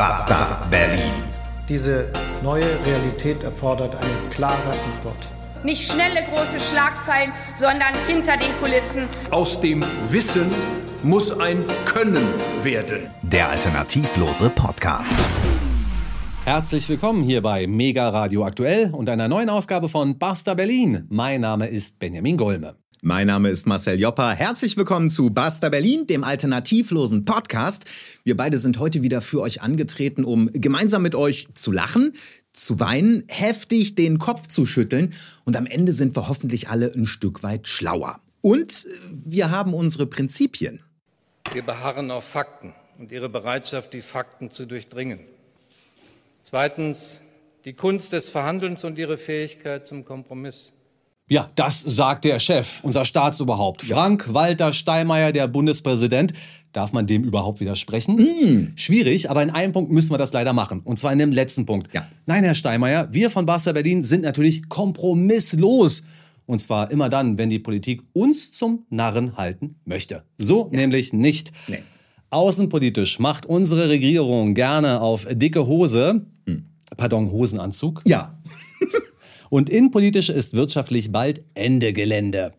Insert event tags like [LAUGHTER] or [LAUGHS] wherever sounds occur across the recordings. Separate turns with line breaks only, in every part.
Basta Berlin.
Diese neue Realität erfordert eine klare Antwort.
Nicht schnelle große Schlagzeilen, sondern hinter den Kulissen.
Aus dem Wissen muss ein Können werden.
Der alternativlose Podcast.
Herzlich willkommen hier bei Mega Radio Aktuell und einer neuen Ausgabe von Basta Berlin. Mein Name ist Benjamin Golme.
Mein Name ist Marcel Joppa. Herzlich willkommen zu Basta Berlin, dem alternativlosen Podcast. Wir beide sind heute wieder für euch angetreten, um gemeinsam mit euch zu lachen, zu weinen, heftig den Kopf zu schütteln und am Ende sind wir hoffentlich alle ein Stück weit schlauer. Und wir haben unsere Prinzipien.
Wir beharren auf Fakten und ihre Bereitschaft, die Fakten zu durchdringen. Zweitens die Kunst des Verhandelns und ihre Fähigkeit zum Kompromiss.
Ja, das sagt der Chef, unser Staatsoberhaupt. Frank-Walter Steinmeier, der Bundespräsident. Darf man dem überhaupt widersprechen?
Mm.
Schwierig, aber in einem Punkt müssen wir das leider machen. Und zwar in dem letzten Punkt.
Ja.
Nein, Herr Steinmeier, wir von Basta Berlin sind natürlich kompromisslos. Und zwar immer dann, wenn die Politik uns zum Narren halten möchte. So nämlich nicht.
Nee.
Außenpolitisch macht unsere Regierung gerne auf dicke Hose, pardon, Hosenanzug.
Ja, [LAUGHS]
Und innenpolitisch ist wirtschaftlich bald Ende Gelände.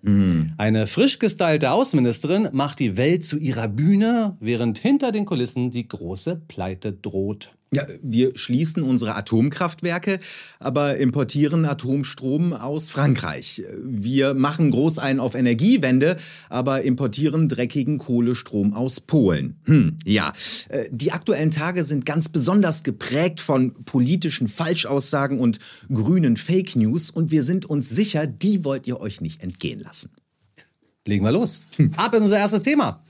Eine frisch gestylte Außenministerin macht die Welt zu ihrer Bühne, während hinter den Kulissen die große Pleite droht.
Ja, wir schließen unsere Atomkraftwerke, aber importieren Atomstrom aus Frankreich. Wir machen groß ein auf Energiewende, aber importieren dreckigen Kohlestrom aus Polen. Hm, ja. Äh, Die aktuellen Tage sind ganz besonders geprägt von politischen Falschaussagen und grünen Fake News und wir sind uns sicher, die wollt ihr euch nicht entgehen lassen.
Legen wir los. Ab in unser erstes Thema.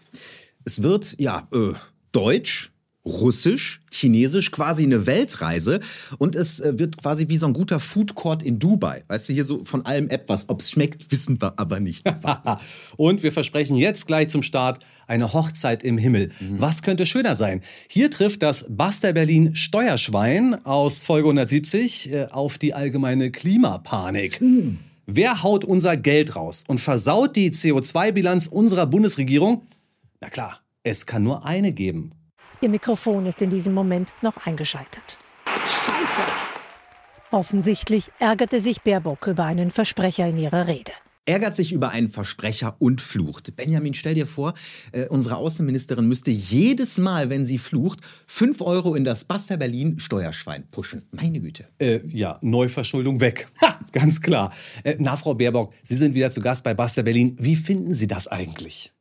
Es wird, ja, äh, Deutsch, Russisch, Chinesisch, quasi eine Weltreise. Und es äh, wird quasi wie so ein guter Food Court in Dubai. Weißt du, hier so von allem etwas. Ob es schmeckt, [LAUGHS] wissen wir aber nicht. [LAUGHS]
Und wir versprechen jetzt gleich zum Start eine Hochzeit im Himmel. Was könnte schöner sein? Hier trifft das Buster Berlin Steuerschwein aus Folge 170 äh, auf die allgemeine Klimapanik. Wer haut unser Geld raus und versaut die CO2-Bilanz unserer Bundesregierung? Na klar, es kann nur eine geben.
Ihr Mikrofon ist in diesem Moment noch eingeschaltet. Scheiße! Offensichtlich ärgerte sich Baerbock über einen Versprecher in ihrer Rede.
Ärgert sich über einen Versprecher und flucht. Benjamin, stell dir vor, äh, unsere Außenministerin müsste jedes Mal, wenn sie flucht, 5 Euro in das Buster Berlin Steuerschwein pushen. Meine Güte.
Äh, ja, Neuverschuldung weg. Ha, ganz klar. Äh, na, Frau Baerbock, Sie sind wieder zu Gast bei Buster Berlin. Wie finden Sie das eigentlich?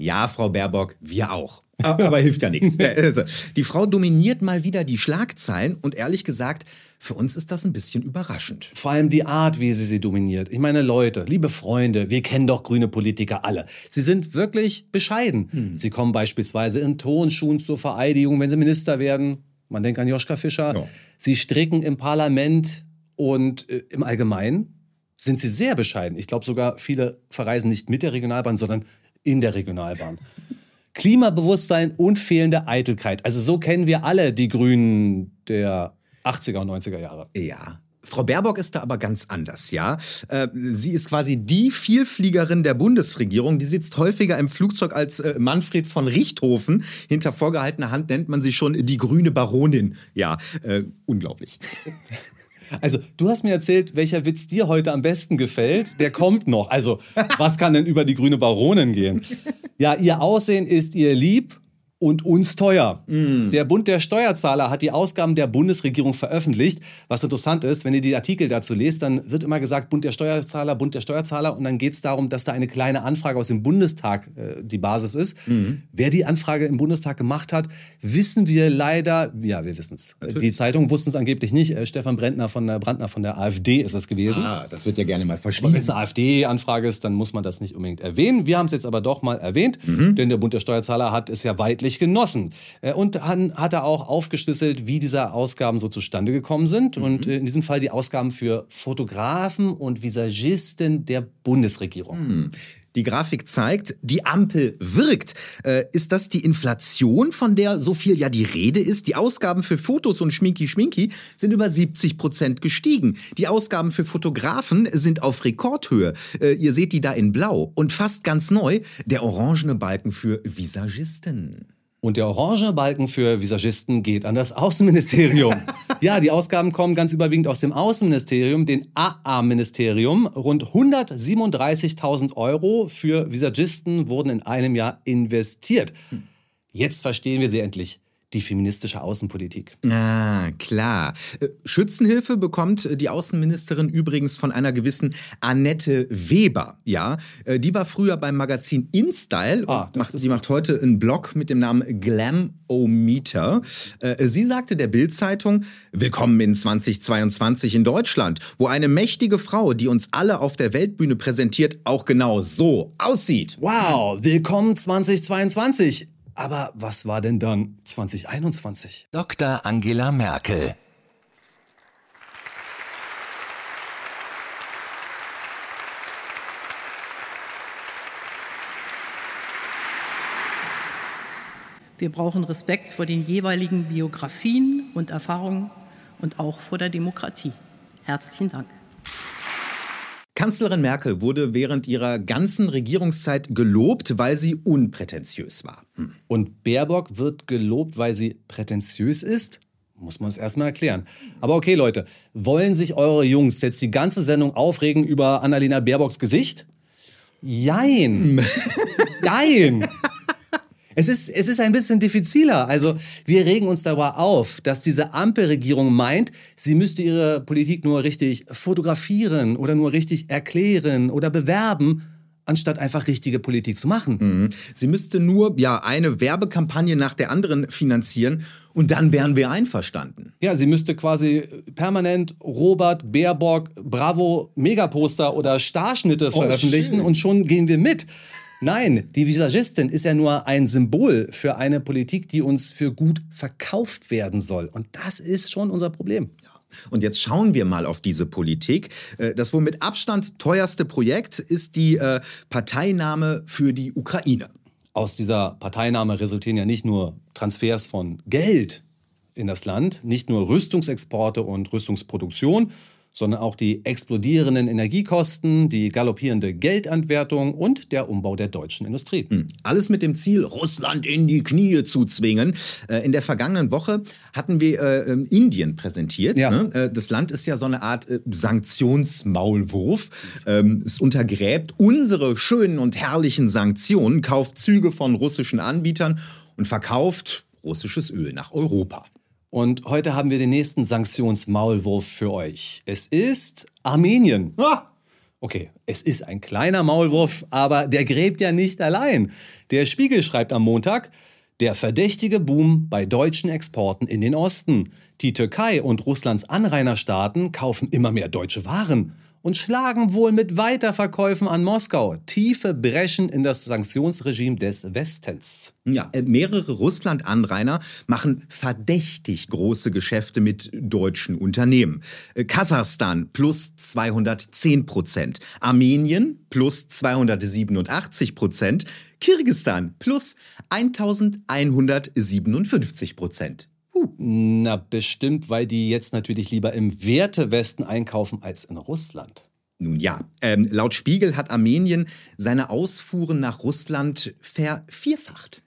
Ja, Frau Baerbock, wir auch. [LAUGHS] Aber, hilft ja nichts. Also, [LAUGHS] Die Frau dominiert mal wieder die Schlagzeilen und ehrlich gesagt, für uns ist das ein bisschen überraschend.
Vor allem die Art, wie sie sie dominiert. Ich meine, Leute, liebe Freunde, wir kennen doch grüne Politiker alle. Sie sind wirklich bescheiden. Sie kommen beispielsweise in Tonschuhen zur Vereidigung, wenn sie Minister werden. Man denkt an Joschka Fischer.
Ja.
Sie stricken im Parlament und äh, im Allgemeinen sind sie sehr bescheiden. Ich glaube sogar, viele verreisen nicht mit der Regionalbahn, sondern in der Regionalbahn. Klimabewusstsein und fehlende Eitelkeit. Also so kennen wir alle die Grünen der 80er und 90er Jahre.
Ja. Frau Baerbock ist da aber ganz anders, ja. Äh, sie ist quasi die Vielfliegerin der Bundesregierung. Die sitzt häufiger im Flugzeug als äh, Manfred von Richthofen. Hinter vorgehaltener Hand nennt man sie schon die grüne Baronin. Ja, äh, unglaublich. [LAUGHS]
Also, du hast mir erzählt, welcher Witz dir heute am besten gefällt. Der kommt noch. Also, was kann denn über die grüne Baronin gehen? [LAUGHS] Ja, ihr Aussehen ist ihr lieb und uns teuer. Der Bund der Steuerzahler hat die Ausgaben der Bundesregierung veröffentlicht. Was interessant ist, wenn ihr die Artikel dazu lest, dann wird immer gesagt, Bund der Steuerzahler, Bund der Steuerzahler. Und dann geht es darum, dass da eine kleine Anfrage aus dem Bundestag äh, die Basis ist. Wer die Anfrage im Bundestag gemacht hat, wissen wir leider, ja, wir wissen es. Die Zeitungen wussten es angeblich nicht. Äh, Stefan Brandner von der, Brandner von der AfD ist es gewesen.
Ah, das wird ja gerne mal
Wenn
verschwiegen.
es eine AfD-Anfrage ist, dann muss man das nicht unbedingt erwähnen. Wir haben es jetzt aber doch mal erwähnt, denn der Bund der Steuerzahler hat es ja weitlich genossen. Äh, Und dann hat er auch aufgeschlüsselt, wie diese Ausgaben so zustande gekommen sind. Und äh, in diesem Fall die Ausgaben für Fotografen und Visagisten der Bundesregierung.
Die Grafik zeigt, die Ampel wirkt. Äh, ist das die Inflation, von der so viel ja die Rede ist? Die Ausgaben für Fotos und Schminki-Schminki sind über 70 Prozent gestiegen. Die Ausgaben für Fotografen sind auf Rekordhöhe. Äh, ihr seht die da in blau. Und fast ganz neu, der orangene Balken für Visagisten.
Und der orange Balken für Visagisten geht an das Außenministerium. [LAUGHS] ja, die Ausgaben kommen ganz überwiegend aus dem Außenministerium, den AA-Ministerium. Rund 137.000 Euro für Visagisten wurden in einem Jahr investiert. Jetzt verstehen wir sie endlich die feministische Außenpolitik.
Ah, klar. Äh, Schützenhilfe bekommt äh, die Außenministerin übrigens von einer gewissen Annette Weber. Ja, äh, die war früher beim Magazin InStyle
das
macht, sie macht heute einen Blog mit dem Namen Glamometer. Sie sagte der Bild-Zeitung: Willkommen in 2022 in Deutschland, wo eine mächtige Frau, die uns alle auf der Weltbühne präsentiert, auch genau so aussieht.
Wow, willkommen 2022. Aber was war denn dann 2021?
Dr. Angela Merkel.
Wir brauchen Respekt vor den jeweiligen Biografien und Erfahrungen und auch vor der Demokratie. Herzlichen Dank.
Kanzlerin Merkel wurde während ihrer ganzen Regierungszeit gelobt, weil sie unprätentiös war. Hm.
Und Baerbock wird gelobt, weil sie prätentiös ist? Muss man es erstmal erklären. Aber okay, Leute, wollen sich eure Jungs jetzt die ganze Sendung aufregen über Annalena Baerbocks Gesicht? Jein. [LAUGHS] Jein. Es ist, es ist ein bisschen diffiziler. Also wir regen uns darüber auf, dass diese Ampelregierung meint, sie müsste ihre Politik nur richtig fotografieren oder nur richtig erklären oder bewerben, anstatt einfach richtige Politik zu machen.
Mhm. Sie müsste nur ja eine Werbekampagne nach der anderen finanzieren und dann wären wir einverstanden.
Ja, sie müsste quasi permanent Robert, Baerbock, Bravo, Megaposter oder Starschnitte veröffentlichen
schön.
und schon gehen wir mit. Nein, die Visagistin ist ja nur ein Symbol für eine Politik, die uns für gut verkauft werden soll. Und das ist schon unser Problem.
Und jetzt schauen wir mal auf diese Politik. Äh, Das wohl mit Abstand teuerste Projekt ist die äh, Parteinahme für die Ukraine.
Aus dieser Parteinahme resultieren ja nicht nur Transfers von Geld in das Land, nicht nur Rüstungsexporte und Rüstungsproduktion, sondern auch die explodierenden Energiekosten, die galoppierende Geldantwertung und der Umbau der deutschen Industrie.
Alles mit dem Ziel, Russland in die Knie zu zwingen. Äh, In der vergangenen Woche hatten wir äh, ähm, Indien präsentiert.
Ja.
Ne? Äh, Das Land ist ja so eine Art Sanktionsmaulwurf. Ähm, Es untergräbt unsere schönen und herrlichen Sanktionen, kauft Züge von russischen Anbietern und verkauft russisches Öl nach Europa.
Und heute haben wir den nächsten Sanktionsmaulwurf für euch. Es ist Armenien.
Ah!
Okay, es ist ein kleiner Maulwurf, aber der gräbt ja nicht allein. Der Spiegel schreibt am Montag, der verdächtige Boom bei deutschen Exporten in den Osten. Die Türkei und Russlands Anrainerstaaten kaufen immer mehr deutsche Waren und schlagen wohl mit Weiterverkäufen an Moskau tiefe Breschen in das Sanktionsregime des Westens.
Ja, äh, mehrere Russland-Anrainer machen verdächtig große Geschäfte mit deutschen Unternehmen. Äh, Kasachstan plus 210 Prozent, Armenien plus 287 Prozent, Kirgistan plus 1157 Prozent.
Na, bestimmt, weil die jetzt natürlich lieber im Wertewesten einkaufen als in Russland.
Nun ja, ähm, laut Spiegel hat Armenien seine Ausfuhren nach Russland vervierfacht.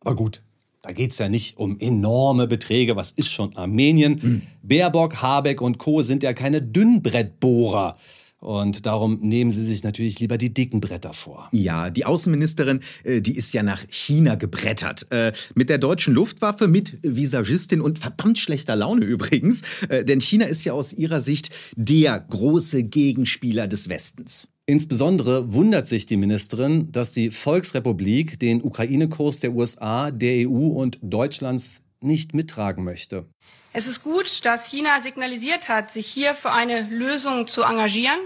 Aber gut, da geht es ja nicht um enorme Beträge. Was ist schon Armenien? Baerbock, Habeck und Co. sind ja keine Dünnbrettbohrer. Und darum nehmen sie sich natürlich lieber die dicken Bretter vor.
Ja, die Außenministerin, äh, die ist ja nach China gebrettert. Äh, mit der deutschen Luftwaffe, mit Visagistin und verdammt schlechter Laune übrigens. Äh, denn China ist ja aus ihrer Sicht der große Gegenspieler des Westens.
Insbesondere wundert sich die Ministerin, dass die Volksrepublik den Ukraine-Kurs der USA, der EU und Deutschlands nicht mittragen möchte.
Es ist gut, dass China signalisiert hat, sich hier für eine Lösung zu engagieren.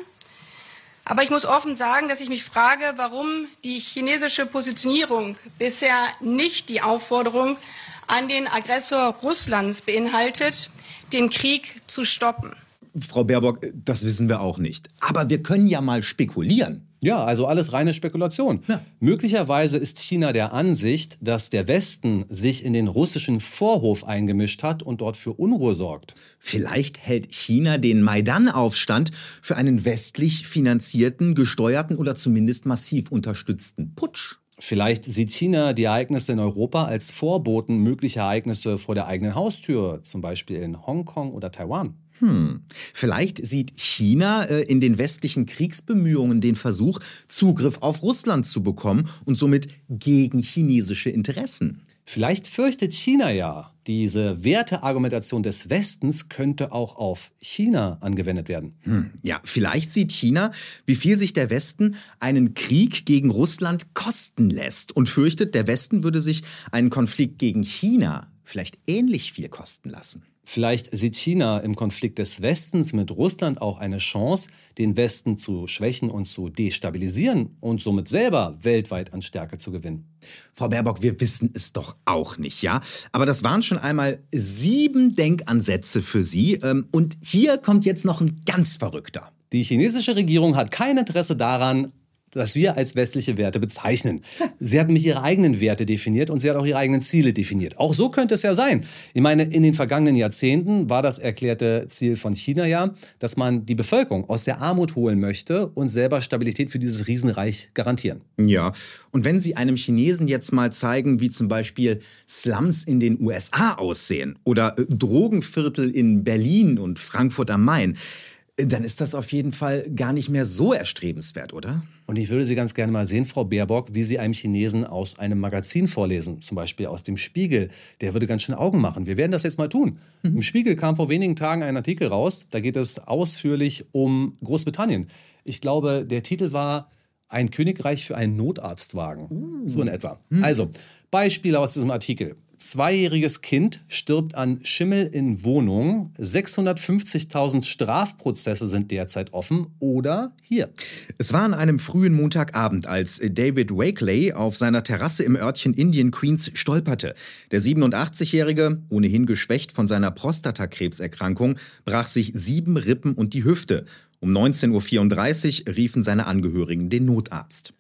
Aber ich muss offen sagen, dass ich mich frage, warum die chinesische Positionierung bisher nicht die Aufforderung an den Aggressor Russlands beinhaltet, den Krieg zu stoppen.
Frau Baerbock, das wissen wir auch nicht. Aber wir können ja mal spekulieren.
Ja, also alles reine Spekulation.
Ja.
Möglicherweise ist China der Ansicht, dass der Westen sich in den russischen Vorhof eingemischt hat und dort für Unruhe sorgt.
Vielleicht hält China den Maidan-Aufstand für einen westlich finanzierten, gesteuerten oder zumindest massiv unterstützten Putsch.
Vielleicht sieht China die Ereignisse in Europa als Vorboten möglicher Ereignisse vor der eigenen Haustür, zum Beispiel in Hongkong oder Taiwan.
Hm. Vielleicht sieht China äh, in den westlichen Kriegsbemühungen den Versuch, Zugriff auf Russland zu bekommen und somit gegen chinesische Interessen.
Vielleicht fürchtet China ja, diese Werteargumentation des Westens könnte auch auf China angewendet werden.
Hm. Ja, vielleicht sieht China, wie viel sich der Westen einen Krieg gegen Russland kosten lässt und fürchtet, der Westen würde sich einen Konflikt gegen China vielleicht ähnlich viel kosten lassen.
Vielleicht sieht China im Konflikt des Westens mit Russland auch eine Chance, den Westen zu schwächen und zu destabilisieren und somit selber weltweit an Stärke zu gewinnen.
Frau Baerbock, wir wissen es doch auch nicht, ja? Aber das waren schon einmal sieben Denkansätze für Sie. Ähm, und hier kommt jetzt noch ein ganz verrückter.
Die chinesische Regierung hat kein Interesse daran, das wir als westliche Werte bezeichnen. Sie hat nämlich ihre eigenen Werte definiert und sie hat auch ihre eigenen Ziele definiert. Auch so könnte es ja sein. Ich meine, in den vergangenen Jahrzehnten war das erklärte Ziel von China ja, dass man die Bevölkerung aus der Armut holen möchte und selber Stabilität für dieses Riesenreich garantieren.
Ja, und wenn Sie einem Chinesen jetzt mal zeigen, wie zum Beispiel Slums in den USA aussehen oder Drogenviertel in Berlin und Frankfurt am Main, dann ist das auf jeden Fall gar nicht mehr so erstrebenswert, oder?
Und ich würde Sie ganz gerne mal sehen, Frau Baerbock, wie Sie einem Chinesen aus einem Magazin vorlesen, zum Beispiel aus dem Spiegel. Der würde ganz schön Augen machen. Wir werden das jetzt mal tun. Mhm. Im Spiegel kam vor wenigen Tagen ein Artikel raus, da geht es ausführlich um Großbritannien. Ich glaube, der Titel war Ein Königreich für einen Notarztwagen. Uh. So in etwa. Mhm. Also, Beispiele aus diesem Artikel. Zweijähriges Kind stirbt an Schimmel in Wohnung. 650.000 Strafprozesse sind derzeit offen. Oder hier.
Es war an einem frühen Montagabend, als David Wakeley auf seiner Terrasse im Örtchen Indian Queens stolperte. Der 87-Jährige, ohnehin geschwächt von seiner Prostatakrebserkrankung, brach sich sieben Rippen und die Hüfte. Um 19.34 Uhr riefen seine Angehörigen den Notarzt.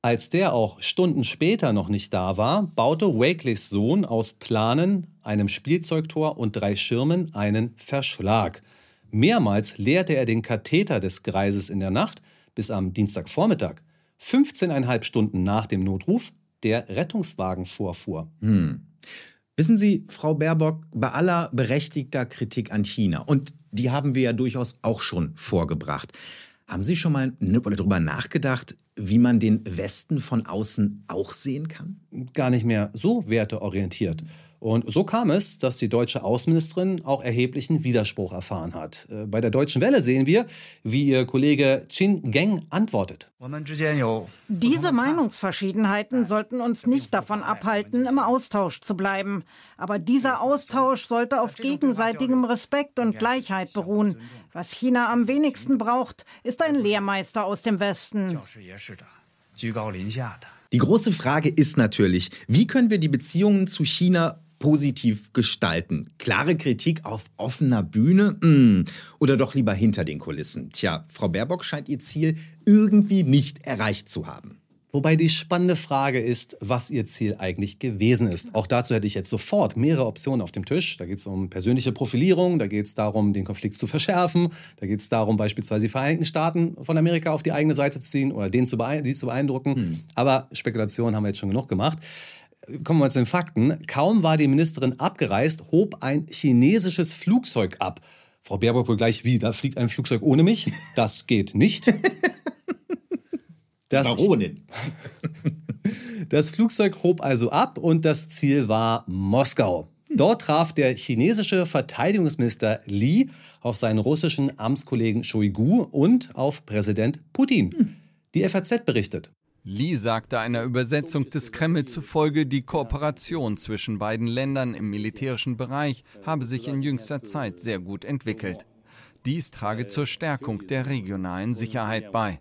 Als der auch Stunden später noch nicht da war, baute Wakeleys Sohn aus Planen, einem Spielzeugtor und drei Schirmen einen Verschlag. Mehrmals leerte er den Katheter des Greises in der Nacht, bis am Dienstagvormittag, 15,5 Stunden nach dem Notruf, der Rettungswagen vorfuhr.
Hm. Wissen Sie, Frau Baerbock, bei aller berechtigter Kritik an China, und die haben wir ja durchaus auch schon vorgebracht, haben Sie schon mal darüber nachgedacht, wie man den Westen von außen auch sehen kann?
Gar nicht mehr so werteorientiert. Und so kam es, dass die deutsche Außenministerin auch erheblichen Widerspruch erfahren hat. Äh, bei der Deutschen Welle sehen wir, wie ihr Kollege Qin Geng antwortet.
Diese Meinungsverschiedenheiten sollten uns nicht davon abhalten, im Austausch zu bleiben. Aber dieser Austausch sollte auf gegenseitigem Respekt und Gleichheit beruhen. Was China am wenigsten braucht, ist ein Lehrmeister aus dem Westen.
Die große Frage ist natürlich, wie können wir die Beziehungen zu China positiv gestalten? Klare Kritik auf offener Bühne? Mm. Oder doch lieber hinter den Kulissen? Tja, Frau Baerbock scheint ihr Ziel irgendwie nicht erreicht zu haben.
Wobei die spannende Frage ist, was ihr Ziel eigentlich gewesen ist. Auch dazu hätte ich jetzt sofort mehrere Optionen auf dem Tisch. Da geht es um persönliche Profilierung, da geht es darum, den Konflikt zu verschärfen, da geht es darum, beispielsweise die Vereinigten Staaten von Amerika auf die eigene Seite zu ziehen oder den zu, die zu beeindrucken. Hm. Aber Spekulationen haben wir jetzt schon genug gemacht. Kommen wir mal zu den Fakten. Kaum war die Ministerin abgereist, hob ein chinesisches Flugzeug ab. Frau Baerbock wohl gleich, wie, da fliegt ein Flugzeug ohne mich? Das geht nicht. [LAUGHS]
Das, Baronin. [LAUGHS]
das Flugzeug hob also ab und das Ziel war Moskau. Dort traf der chinesische Verteidigungsminister Li auf seinen russischen Amtskollegen Shoigu und auf Präsident Putin. Die FAZ berichtet.
Li sagte einer Übersetzung des Kreml zufolge, die Kooperation zwischen beiden Ländern im militärischen Bereich habe sich in jüngster Zeit sehr gut entwickelt. Dies trage zur Stärkung der regionalen Sicherheit bei.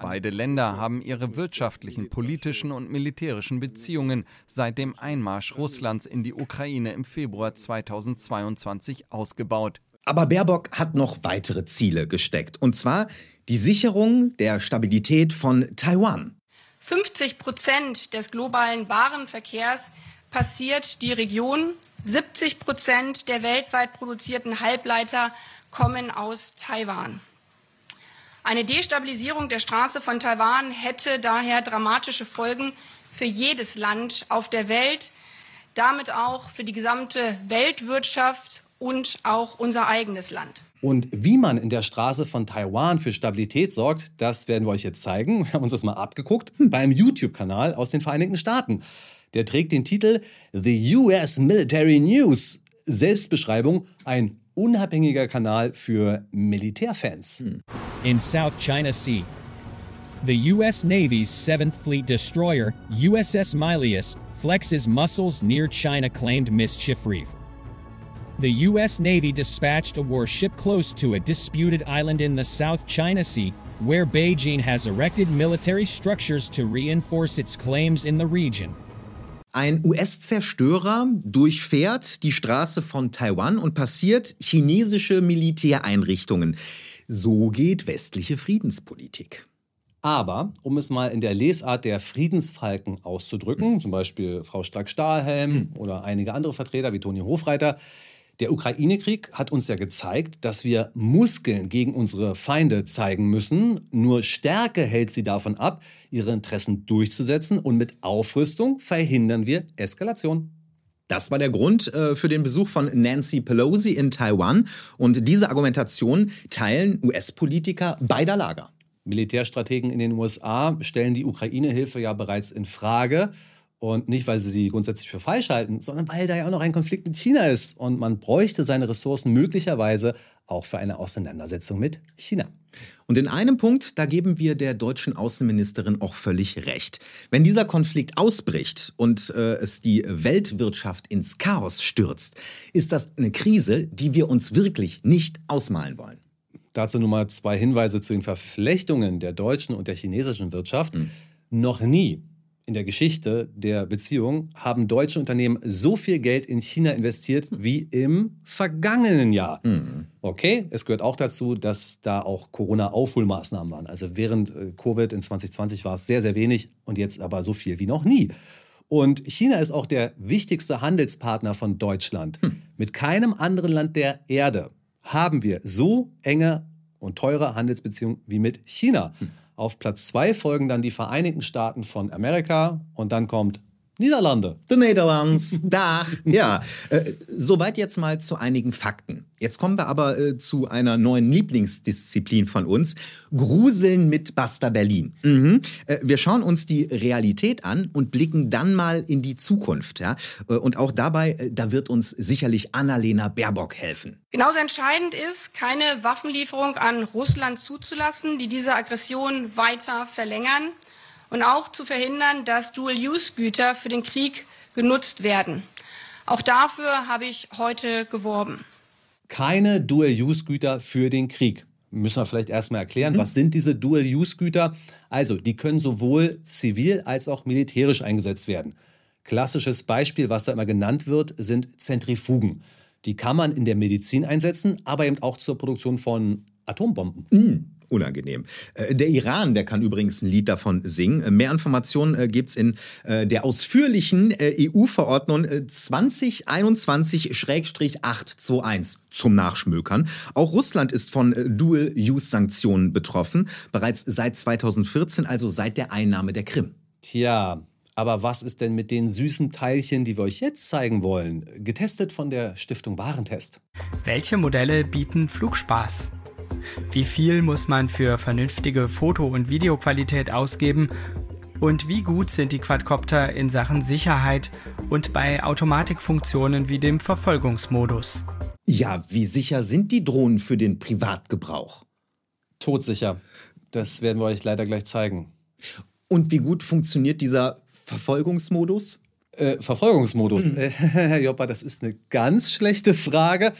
Beide Länder haben ihre wirtschaftlichen, politischen und militärischen Beziehungen seit dem Einmarsch Russlands in die Ukraine im Februar 2022 ausgebaut.
Aber Baerbock hat noch weitere Ziele gesteckt, und zwar die Sicherung der Stabilität von Taiwan.
50 Prozent des globalen Warenverkehrs passiert die Region. 70 Prozent der weltweit produzierten Halbleiter kommen aus Taiwan. Eine Destabilisierung der Straße von Taiwan hätte daher dramatische Folgen für jedes Land auf der Welt, damit auch für die gesamte Weltwirtschaft und auch unser eigenes Land.
Und wie man in der Straße von Taiwan für Stabilität sorgt, das werden wir euch jetzt zeigen. Wir haben uns das mal abgeguckt beim YouTube-Kanal aus den Vereinigten Staaten. Der trägt den Titel The US Military News. Selbstbeschreibung, ein unabhängiger Kanal für Militärfans. Hm.
In South China Sea, the U.S. Navy's 7th Fleet destroyer, USS Milius, flexes muscles near China claimed mischief reef. The U.S. Navy dispatched a warship close to a disputed island in the South China Sea, where Beijing has erected military structures to reinforce its claims in the region.
Ein US-Zerstörer durchfährt die Straße von Taiwan und passiert chinesische Militäreinrichtungen. So geht westliche Friedenspolitik.
Aber, um es mal in der Lesart der Friedensfalken auszudrücken, zum Beispiel Frau Strack-Stahlhelm oder einige andere Vertreter wie Toni Hofreiter, der Ukraine-Krieg hat uns ja gezeigt, dass wir Muskeln gegen unsere Feinde zeigen müssen. Nur Stärke hält sie davon ab, ihre Interessen durchzusetzen. Und mit Aufrüstung verhindern wir Eskalation.
Das war der Grund äh, für den Besuch von Nancy Pelosi in Taiwan. Und diese Argumentation teilen US-Politiker beider Lager.
Militärstrategen in den USA stellen die Ukraine-Hilfe ja bereits in Frage. Und nicht, weil sie sie grundsätzlich für falsch halten, sondern weil da ja auch noch ein Konflikt mit China ist. Und man bräuchte seine Ressourcen möglicherweise auch für eine Auseinandersetzung mit China.
Und in einem Punkt, da geben wir der deutschen Außenministerin auch völlig recht. Wenn dieser Konflikt ausbricht und äh, es die Weltwirtschaft ins Chaos stürzt, ist das eine Krise, die wir uns wirklich nicht ausmalen wollen.
Dazu nur mal zwei Hinweise zu den Verflechtungen der deutschen und der chinesischen Wirtschaft. Noch nie in der Geschichte der Beziehung haben deutsche Unternehmen so viel Geld in China investiert wie im vergangenen Jahr. Okay, es gehört auch dazu, dass da auch Corona-Aufholmaßnahmen waren. Also während äh, Covid in 2020 war es sehr, sehr wenig und jetzt aber so viel wie noch nie. Und China ist auch der wichtigste Handelspartner von Deutschland. Mit keinem anderen Land der Erde haben wir so enge und teure Handelsbeziehungen wie mit China. Auf Platz zwei folgen dann die Vereinigten Staaten von Amerika und dann kommt Niederlande.
The Netherlands, [LAUGHS] Dach. Ja, äh, soweit jetzt mal zu einigen Fakten. Jetzt kommen wir aber äh, zu einer neuen Lieblingsdisziplin von uns. Gruseln mit Basta Berlin. Mhm. Äh, wir schauen uns die Realität an und blicken dann mal in die Zukunft. Ja? Äh, Und auch dabei, äh, da wird uns sicherlich Annalena Baerbock helfen.
Genauso entscheidend ist, keine Waffenlieferung an Russland zuzulassen, die diese Aggression weiter verlängern und auch zu verhindern, dass Dual-Use-Güter für den Krieg genutzt werden. Auch dafür habe ich heute geworben.
Keine Dual-Use-Güter für den Krieg. Müssen wir vielleicht erstmal erklären, was sind diese Dual-Use-Güter? Also, die können sowohl zivil als auch militärisch eingesetzt werden. Klassisches Beispiel, was da immer genannt wird, sind Zentrifugen. Die kann man in der Medizin einsetzen, aber eben auch zur Produktion von Atombomben.
Mm, unangenehm. Äh, Der Iran, der kann übrigens ein Lied davon singen. Äh, Mehr Informationen äh, gibt es in der ausführlichen EU-Verordnung äh, 2021-821 zum Nachschmökern. Auch Russland ist von Dual-Use-Sanktionen betroffen, bereits seit 2014, also seit der Einnahme der Krim.
Tja, aber was ist denn mit den süßen Teilchen, die wir euch jetzt zeigen wollen? Getestet von der Stiftung Warentest.
Welche Modelle bieten Flugspaß? Wie viel muss man für vernünftige Foto- und Videoqualität ausgeben? Und wie gut sind die Quadcopter in Sachen Sicherheit und bei Automatikfunktionen wie dem Verfolgungsmodus?
Ja, wie sicher sind die Drohnen für den Privatgebrauch?
Todsicher. Das werden wir euch leider gleich zeigen.
Und wie gut funktioniert dieser Verfolgungsmodus?
Äh, Verfolgungsmodus. Äh, Herr [LAUGHS] Joppa, das ist eine ganz schlechte Frage.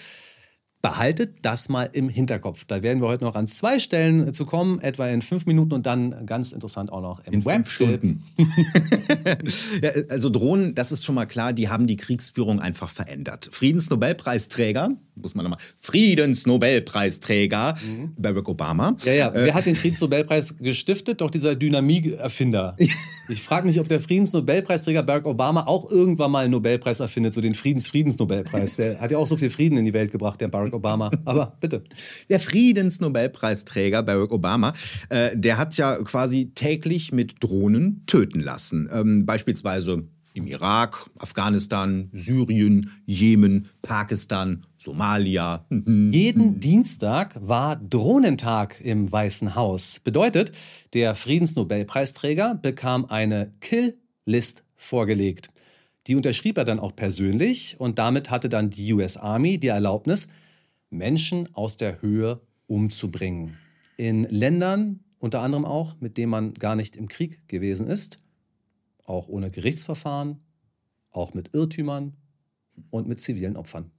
Behaltet das mal im Hinterkopf. Da werden wir heute noch an zwei Stellen zu kommen, etwa in fünf Minuten und dann ganz interessant auch noch im
In fünf Stunden. [LAUGHS] ja, also Drohnen, das ist schon mal klar, die haben die Kriegsführung einfach verändert. Friedensnobelpreisträger muss man nochmal, Friedensnobelpreisträger
Mhm.
Barack Obama.
Ja, ja.
Äh,
Wer hat den Friedensnobelpreis gestiftet? Doch dieser Dynamik-Erfinder. [LAUGHS] Ich frage mich, ob der Friedensnobelpreisträger Barack Obama auch irgendwann mal einen Nobelpreis erfindet, so den Friedens-Friedensnobelpreis. Der hat ja auch so viel Frieden in die Welt gebracht, der Barack Obama. Aber bitte.
Der Friedensnobelpreisträger Barack Obama, äh, der hat ja quasi täglich mit Drohnen töten lassen. Ähm, beispielsweise im Irak, Afghanistan, Syrien, Jemen, Pakistan, Somalia. [LAUGHS]
Jeden Dienstag war Drohnentag im Weißen Haus. Bedeutet, der Friedensnobelpreisträger bekam eine Kill-List vorgelegt. Die unterschrieb er dann auch persönlich und damit hatte dann die US Army die Erlaubnis, Menschen aus der Höhe umzubringen. In Ländern unter anderem auch, mit denen man gar nicht im Krieg gewesen ist, auch ohne Gerichtsverfahren, auch mit Irrtümern und mit zivilen Opfern.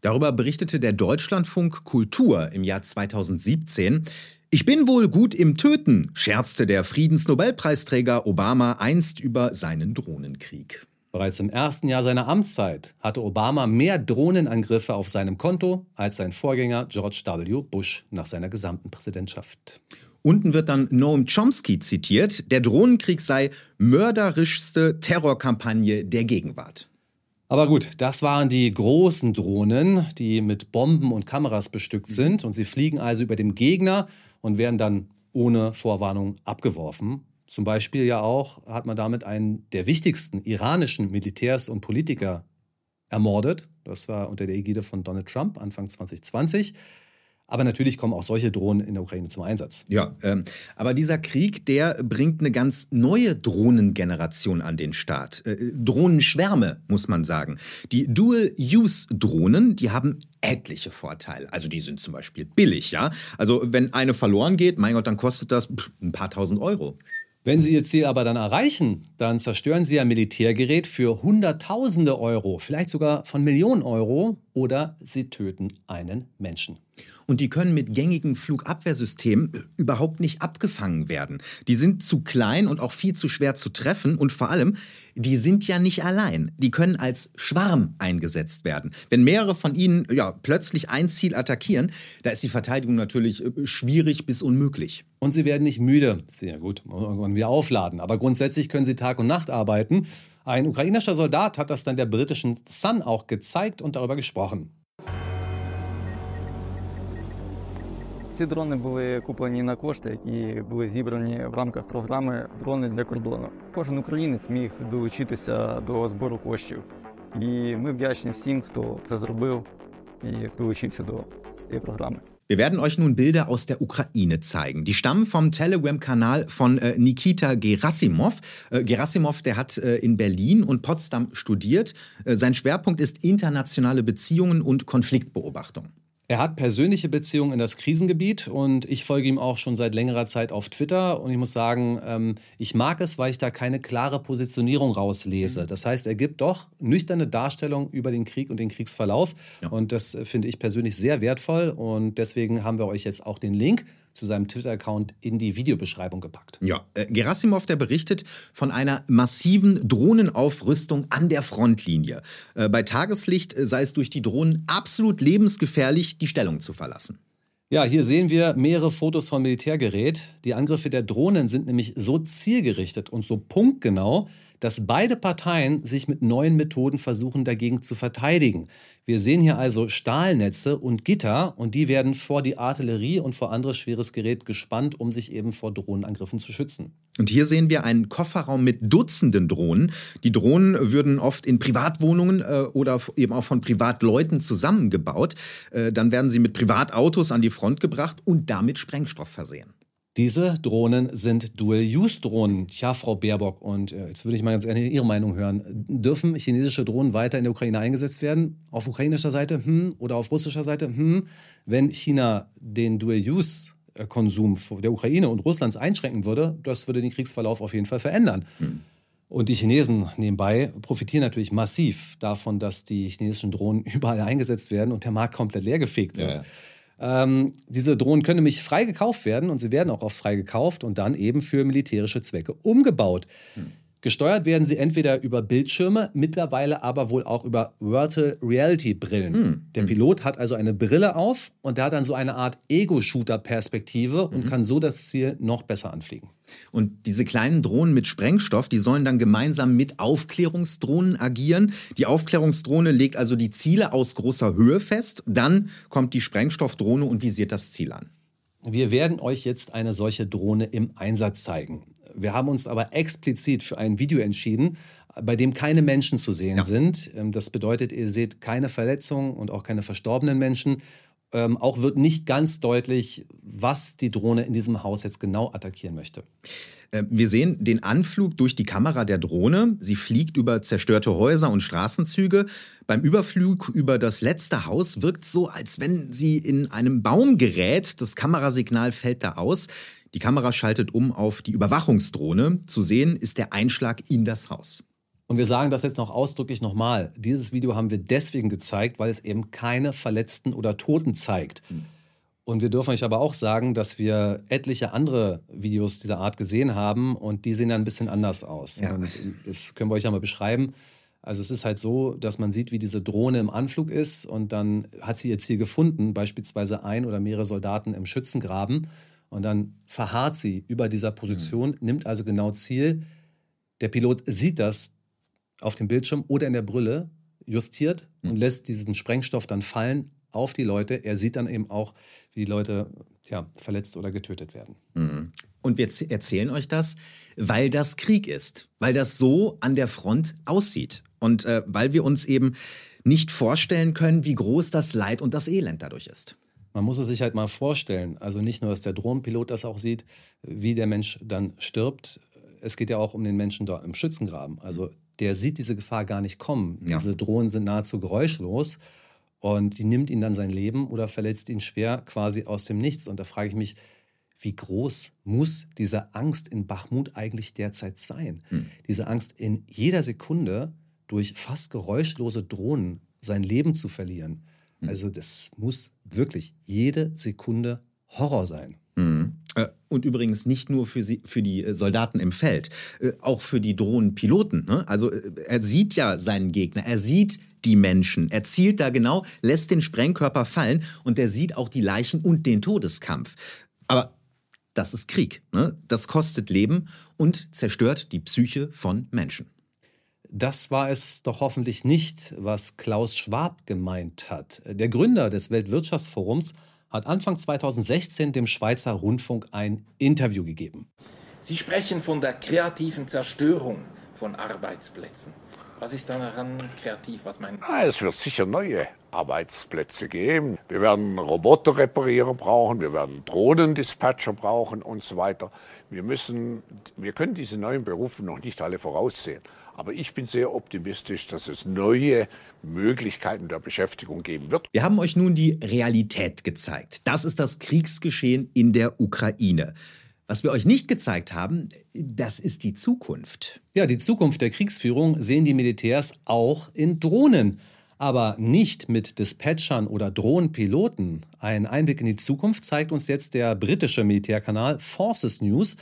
Darüber berichtete der Deutschlandfunk Kultur im Jahr 2017. Ich bin wohl gut im Töten, scherzte der Friedensnobelpreisträger Obama einst über seinen Drohnenkrieg.
Bereits im ersten Jahr seiner Amtszeit hatte Obama mehr Drohnenangriffe auf seinem Konto als sein Vorgänger George W. Bush nach seiner gesamten Präsidentschaft.
Unten wird dann Noam Chomsky zitiert, der Drohnenkrieg sei mörderischste Terrorkampagne der Gegenwart.
Aber gut, das waren die großen Drohnen, die mit Bomben und Kameras bestückt sind. Und sie fliegen also über dem Gegner und werden dann ohne Vorwarnung abgeworfen. Zum Beispiel ja auch hat man damit einen der wichtigsten iranischen Militärs und Politiker ermordet. Das war unter der Ägide von Donald Trump Anfang 2020. Aber natürlich kommen auch solche Drohnen in der Ukraine zum Einsatz.
Ja, ähm, aber dieser Krieg, der bringt eine ganz neue Drohnengeneration an den Start. Äh, Drohnenschwärme, muss man sagen. Die Dual-Use-Drohnen, die haben etliche Vorteile. Also die sind zum Beispiel billig, ja. Also wenn eine verloren geht, mein Gott, dann kostet das ein paar tausend Euro.
Wenn Sie Ihr Ziel aber dann erreichen, dann zerstören Sie ein Militärgerät für Hunderttausende Euro, vielleicht sogar von Millionen Euro, oder Sie töten einen Menschen.
Und die können mit gängigen Flugabwehrsystemen überhaupt nicht abgefangen werden. Die sind zu klein und auch viel zu schwer zu treffen. Und vor allem, die sind ja nicht allein. Die können als Schwarm eingesetzt werden. Wenn mehrere von ihnen ja, plötzlich ein Ziel attackieren, da ist die Verteidigung natürlich äh, schwierig bis unmöglich.
Und Sie werden nicht müde. Sehr gut, irgendwann wieder aufladen. Aber grundsätzlich können Sie Tag und Nacht arbeiten. Ein ukrainischer Soldat hat das dann der britischen Sun auch gezeigt und darüber gesprochen.
Ці дрони були куплені на кошти, які були зібрані в рамках програми Дрони для кордону. Кожен українець міг долучитися до збору коштів. І ми вдячні всім, хто це зробив і долучився до цієї програми.
Wir werden euch nun Bilder aus der Ukraine zeigen. Die stammen vom Telegram-Kanal von äh, Nikita Gerasimov. Äh, Gerasimov, der hat äh, in Berlin und Potsdam studiert. Äh, sein Schwerpunkt ist internationale Beziehungen und Konfliktbeobachtung.
Er hat persönliche Beziehungen in das Krisengebiet und ich folge ihm auch schon seit längerer Zeit auf Twitter. Und ich muss sagen, ähm, ich mag es, weil ich da keine klare Positionierung rauslese. Das heißt, er gibt doch nüchterne Darstellung über den Krieg und den Kriegsverlauf. Und das finde ich persönlich sehr wertvoll. Und deswegen haben wir euch jetzt auch den Link zu seinem Twitter-Account in die Videobeschreibung gepackt.
Ja, äh, Gerasimov, der berichtet von einer massiven Drohnenaufrüstung an der Frontlinie. Äh, bei Tageslicht äh, sei es durch die Drohnen absolut lebensgefährlich, die Stellung zu verlassen.
Ja, hier sehen wir mehrere Fotos von Militärgerät. Die Angriffe der Drohnen sind nämlich so zielgerichtet und so punktgenau, dass beide Parteien sich mit neuen Methoden versuchen, dagegen zu verteidigen. Wir sehen hier also Stahlnetze und Gitter und die werden vor die Artillerie und vor anderes schweres Gerät gespannt, um sich eben vor Drohnenangriffen zu schützen.
Und hier sehen wir einen Kofferraum mit Dutzenden Drohnen. Die Drohnen würden oft in Privatwohnungen äh, oder eben auch von Privatleuten zusammengebaut. Äh, dann werden sie mit Privatautos an die Front gebracht und damit Sprengstoff versehen.
Diese Drohnen sind Dual-Use-Drohnen. Tja, Frau Baerbock, und äh, jetzt würde ich mal ganz gerne Ihre Meinung hören. Dürfen chinesische Drohnen weiter in der Ukraine eingesetzt werden? Auf ukrainischer Seite hm, oder auf russischer Seite hm? Wenn China den Dual-Use-Konsum der Ukraine und Russlands einschränken würde, das würde den Kriegsverlauf auf jeden Fall verändern.
Hm.
Und die Chinesen nebenbei profitieren natürlich massiv davon, dass die chinesischen Drohnen [LAUGHS] überall eingesetzt werden und der Markt komplett leergefegt wird.
Ja, ja.
Ähm, diese Drohnen können nämlich frei gekauft werden und sie werden auch oft frei gekauft und dann eben für militärische Zwecke umgebaut.
Hm.
Gesteuert werden sie entweder über Bildschirme, mittlerweile aber wohl auch über Virtual Reality Brillen.
Hm.
Der Pilot hat also eine Brille auf und der hat dann so eine Art Ego-Shooter-Perspektive und kann so das Ziel noch besser anfliegen.
Und diese kleinen Drohnen mit Sprengstoff, die sollen dann gemeinsam mit Aufklärungsdrohnen agieren. Die Aufklärungsdrohne legt also die Ziele aus großer Höhe fest. Dann kommt die Sprengstoffdrohne und visiert das Ziel an.
Wir werden euch jetzt eine solche Drohne im Einsatz zeigen. Wir haben uns aber explizit für ein Video entschieden, bei dem keine Menschen zu sehen sind. Ähm, Das bedeutet, ihr seht keine Verletzungen und auch keine verstorbenen Menschen. Ähm, auch wird nicht ganz deutlich, was die Drohne in diesem Haus jetzt genau attackieren möchte.
Äh, Wir sehen den Anflug durch die Kamera der Drohne. Sie fliegt über zerstörte Häuser und Straßenzüge. Beim Überflug über das letzte Haus wirkt so, als wenn sie in einem Baum gerät. Das Kamerasignal fällt da aus. Die Kamera schaltet um auf die Überwachungsdrohne. Zu sehen ist der Einschlag in das Haus.
Und wir sagen das jetzt noch ausdrücklich nochmal. Dieses Video haben wir deswegen gezeigt, weil es eben keine Verletzten oder Toten zeigt. Und wir dürfen euch aber auch sagen, dass wir etliche andere Videos dieser Art gesehen haben und die sehen dann ein bisschen anders aus.
Ja.
Und das können wir euch ja mal beschreiben. Also es ist halt so, dass man sieht, wie diese Drohne im Anflug ist und dann hat sie ihr Ziel gefunden, beispielsweise ein oder mehrere Soldaten im Schützengraben. Und dann verharrt sie über dieser Position, nimmt also genau Ziel. Der Pilot sieht das auf dem Bildschirm oder in der Brille, justiert und lässt diesen Sprengstoff dann fallen auf die Leute. Er sieht dann eben auch, wie die Leute tja, verletzt oder getötet werden.
Mhm. Und wir erzählen euch das, weil das Krieg ist, weil das so an der Front aussieht und äh, weil wir uns eben nicht vorstellen können, wie groß das Leid und das Elend dadurch ist.
Man muss es sich halt mal vorstellen. Also nicht nur, dass der Drohnenpilot das auch sieht, wie der Mensch dann stirbt. Es geht ja auch um den Menschen dort im Schützengraben. Also der sieht diese Gefahr gar nicht kommen.
Ja.
Diese Drohnen sind nahezu geräuschlos und die nimmt ihn dann sein Leben oder verletzt ihn schwer quasi aus dem Nichts. Und da frage ich mich, wie groß muss diese Angst in Bachmut eigentlich derzeit sein?
Hm.
Diese Angst in jeder Sekunde durch fast geräuschlose Drohnen sein Leben zu verlieren. Also das muss wirklich jede Sekunde Horror sein.
Mhm. Äh, Und übrigens nicht nur für, sie, für die äh, Soldaten im Feld, äh, auch für die Drohnenpiloten. Ne? Also er sieht ja seinen Gegner, er sieht die Menschen, er zielt da genau, lässt den Sprengkörper fallen und er sieht auch die Leichen und den Todeskampf. Aber das ist Krieg. Ne? Das kostet Leben und zerstört die Psyche von Menschen.
Das war es doch hoffentlich nicht, was Klaus Schwab gemeint hat. Der Gründer des Weltwirtschaftsforums hat Anfang 2016 dem Schweizer Rundfunk ein Interview gegeben.
Sie sprechen von der kreativen Zerstörung von Arbeitsplätzen. Was ist daran kreativ? Was meinen Sie?
Ah, es wird sicher neue Arbeitsplätze geben. Wir werden Roboterreparierer brauchen, wir werden Drohnendispatcher brauchen und so weiter. Wir müssen, wir können diese neuen Berufe noch nicht alle voraussehen. Aber ich bin sehr optimistisch, dass es neue Möglichkeiten der Beschäftigung geben wird.
Wir haben euch nun die Realität gezeigt. Das ist das Kriegsgeschehen in der Ukraine. Was wir euch nicht gezeigt haben, das ist die Zukunft.
Ja, die Zukunft der Kriegsführung sehen die Militärs auch in Drohnen. Aber nicht mit Dispatchern oder Drohnenpiloten. Ein Einblick in die Zukunft zeigt uns jetzt der britische Militärkanal Forces News.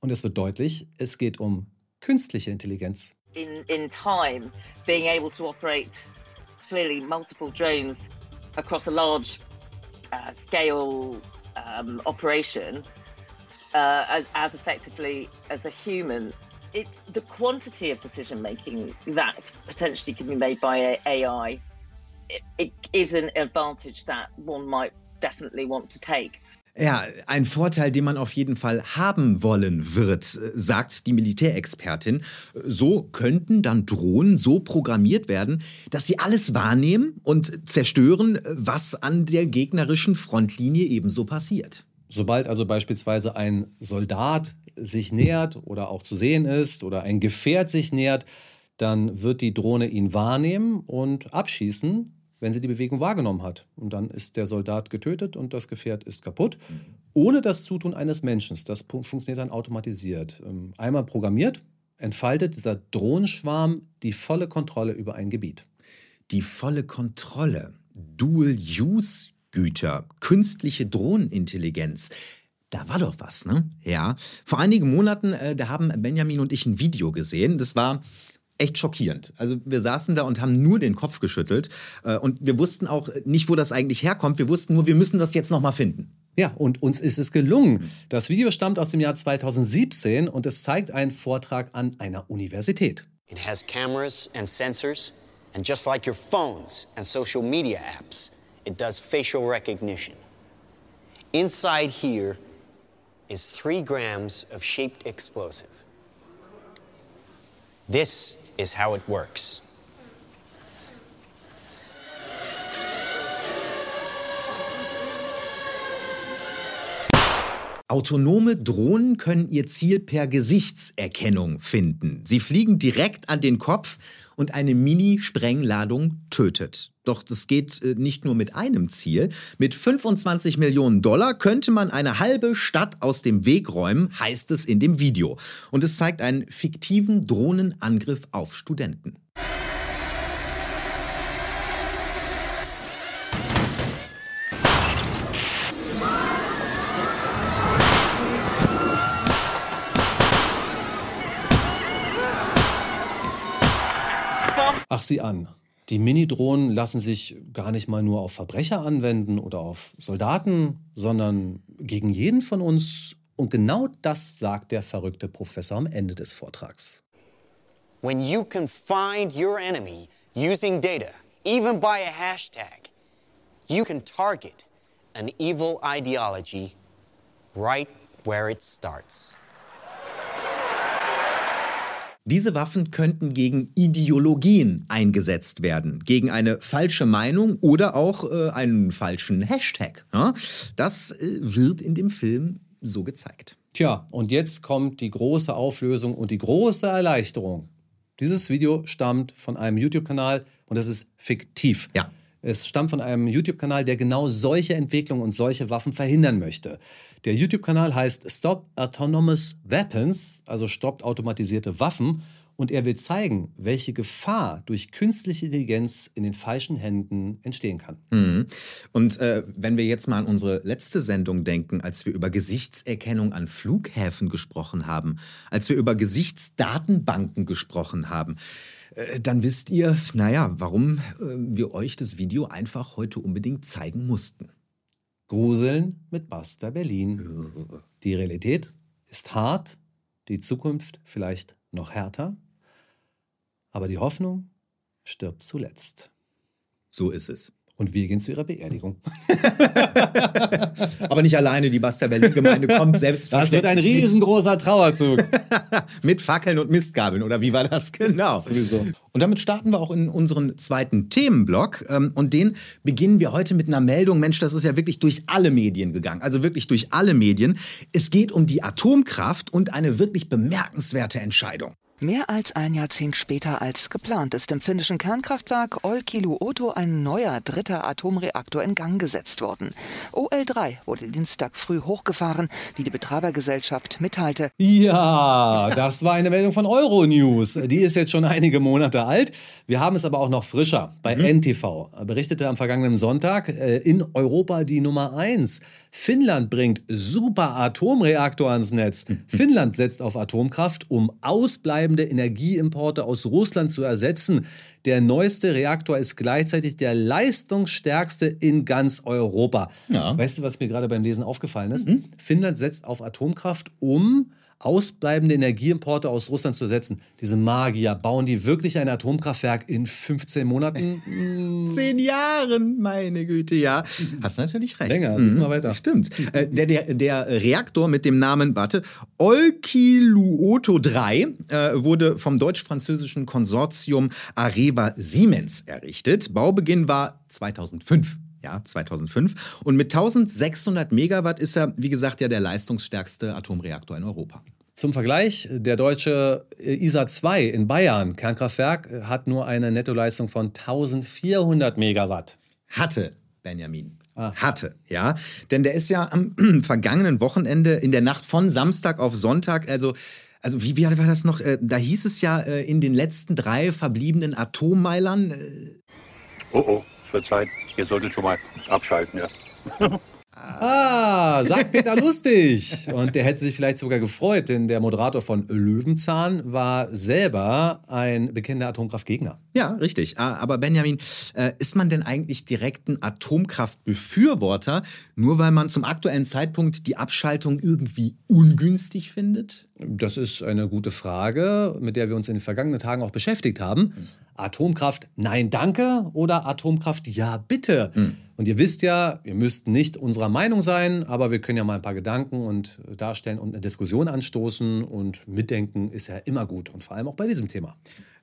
Und es wird deutlich, es geht um künstliche Intelligenz.
In, in time being able to operate clearly multiple drones across a large uh, scale um, operation uh, as, as effectively as a human. It's the quantity of decision making that potentially can be made by a- AI. It, it is an advantage that one might definitely want to take.
Ja, ein Vorteil, den man auf jeden Fall haben wollen wird, sagt die Militärexpertin. So könnten dann Drohnen so programmiert werden, dass sie alles wahrnehmen und zerstören, was an der gegnerischen Frontlinie ebenso passiert.
Sobald also beispielsweise ein Soldat sich nähert oder auch zu sehen ist oder ein Gefährt sich nähert, dann wird die Drohne ihn wahrnehmen und abschießen, wenn sie die Bewegung wahrgenommen hat. Und dann ist der Soldat getötet und das Gefährt ist kaputt, ohne das Zutun eines Menschen. Das funktioniert dann automatisiert. Ähm, Einmal programmiert, entfaltet dieser Drohnenschwarm die volle Kontrolle über ein Gebiet.
Die volle Kontrolle, Dual-Use-Güter, künstliche Drohnenintelligenz. Da war doch was, ne? Ja. Vor einigen Monaten, äh, da haben Benjamin und ich ein Video gesehen. Das war echt schockierend. Also wir saßen da und haben nur den Kopf geschüttelt äh, und wir wussten auch nicht, wo das eigentlich herkommt. Wir wussten nur, wir müssen das jetzt noch mal finden.
Ja, und uns ist es gelungen. Das Video stammt aus dem Jahr 2017 und es zeigt einen Vortrag an einer Universität.
It has cameras and sensors and just like your phones and social media apps, it does facial recognition. Inside here is 3 grams of shaped explosive. This is how it works.
Autonome Drohnen können ihr Ziel per Gesichtserkennung finden. Sie fliegen direkt an den Kopf und eine Mini-Sprengladung tötet. Doch das geht äh, nicht nur mit einem Ziel. Mit 25 Millionen Dollar könnte man eine halbe Stadt aus dem Weg räumen, heißt es in dem Video. Und es zeigt einen fiktiven Drohnenangriff auf Studenten.
Ach sie an. Die Mini-Drohnen lassen sich gar nicht mal nur auf Verbrecher anwenden oder auf Soldaten, sondern gegen jeden von uns. Und genau das sagt der verrückte Professor am Ende des Vortrags.
When you can find your enemy using data, even by a hashtag, you can target an evil ideology right where it starts.
Diese Waffen könnten gegen Ideologien eingesetzt werden, gegen eine falsche Meinung oder auch äh, einen falschen Hashtag. Ja? Das äh, wird in dem Film so gezeigt.
Tja, und jetzt kommt die große Auflösung und die große Erleichterung. Dieses Video stammt von einem YouTube-Kanal und es ist fiktiv.
Ja.
Es stammt von einem YouTube-Kanal, der genau solche Entwicklungen und solche Waffen verhindern möchte. Der YouTube-Kanal heißt Stop Autonomous Weapons, also stoppt automatisierte Waffen. Und er will zeigen, welche Gefahr durch künstliche Intelligenz in den falschen Händen entstehen kann.
Mhm. Und äh, wenn wir jetzt mal an unsere letzte Sendung denken, als wir über Gesichtserkennung an Flughäfen gesprochen haben, als wir über Gesichtsdatenbanken gesprochen haben, dann wisst ihr, naja, warum äh, wir euch das Video einfach heute unbedingt zeigen mussten.
Gruseln mit Basta Berlin. Die Realität ist hart, die Zukunft vielleicht noch härter, aber die Hoffnung stirbt zuletzt.
So ist es.
Und wir gehen zu ihrer Beerdigung. [LAUGHS]
Aber nicht alleine, die Basta Berlin-Gemeinde kommt selbst.
Das wird ein riesengroßer Trauerzug. [LAUGHS]
Mit Fackeln und Mistgabeln, oder wie war das [LAUGHS] genau?
Sowieso.
Und damit starten wir auch in unseren zweiten Themenblock. Ähm, und den beginnen wir heute mit einer Meldung. Mensch, das ist ja wirklich durch alle Medien gegangen. Also wirklich durch alle Medien. Es geht um die Atomkraft und eine wirklich bemerkenswerte Entscheidung.
Mehr als ein Jahrzehnt später als geplant ist im finnischen Kernkraftwerk Olkiluoto ein neuer dritter Atomreaktor in Gang gesetzt worden. OL3 wurde Dienstag früh hochgefahren, wie die Betreibergesellschaft mitteilte.
Ja, das war eine Meldung von Euronews. Die ist jetzt schon einige Monate alt. Wir haben es aber auch noch frischer. Bei mhm. NTV berichtete am vergangenen Sonntag äh, in Europa die Nummer 1. Finnland bringt super Atomreaktor ans Netz. Finnland setzt auf Atomkraft, um ausbleibende Energieimporte aus Russland zu ersetzen. Der neueste Reaktor ist gleichzeitig der leistungsstärkste in ganz Europa.
Ja.
Weißt du, was mir gerade beim Lesen aufgefallen ist? Mhm. Finnland setzt auf Atomkraft, um ausbleibende Energieimporte aus Russland zu ersetzen. Diese Magier, bauen die wirklich ein Atomkraftwerk in 15 Monaten? [LAUGHS]
Zehn Jahren, meine Güte, ja. Hast natürlich recht.
Länger, müssen wir weiter.
Stimmt. Äh, der, der, der Reaktor mit dem Namen, warte, Olkiluoto 3 äh, wurde vom deutsch-französischen Konsortium Areva Siemens errichtet. Baubeginn war 2005. Ja, 2005. Und mit 1600 Megawatt ist er, wie gesagt, ja der leistungsstärkste Atomreaktor in Europa.
Zum Vergleich, der deutsche ISA 2 in Bayern, Kernkraftwerk, hat nur eine Nettoleistung von 1400 Megawatt.
Hatte, Benjamin. Ah. Hatte, ja. Denn der ist ja am [CLEARS THROAT] vergangenen Wochenende in der Nacht von Samstag auf Sonntag, also also wie, wie war das noch? Äh, da hieß es ja äh, in den letzten drei verbliebenen Atommeilern. Äh
oh oh, Zeit. Ihr solltet schon mal abschalten, ja. [LAUGHS]
Ah, sagt Peter [LAUGHS] Lustig. Und der hätte sich vielleicht sogar gefreut, denn der Moderator von Löwenzahn war selber ein bekennender Atomkraftgegner.
Ja, richtig. Ah, Aber Benjamin, äh, ist man denn eigentlich direkt ein Atomkraftbefürworter, nur weil man zum aktuellen Zeitpunkt die Abschaltung irgendwie ungünstig findet?
Das ist eine gute Frage, mit der wir uns in den vergangenen Tagen auch beschäftigt haben. Atomkraft, nein, danke oder Atomkraft, ja, bitte. Und ihr wisst ja, ihr müsst nicht unserer Meinung sein, aber wir können ja mal ein paar Gedanken und darstellen und eine Diskussion anstoßen und mitdenken ist ja immer gut und vor allem auch bei diesem Thema.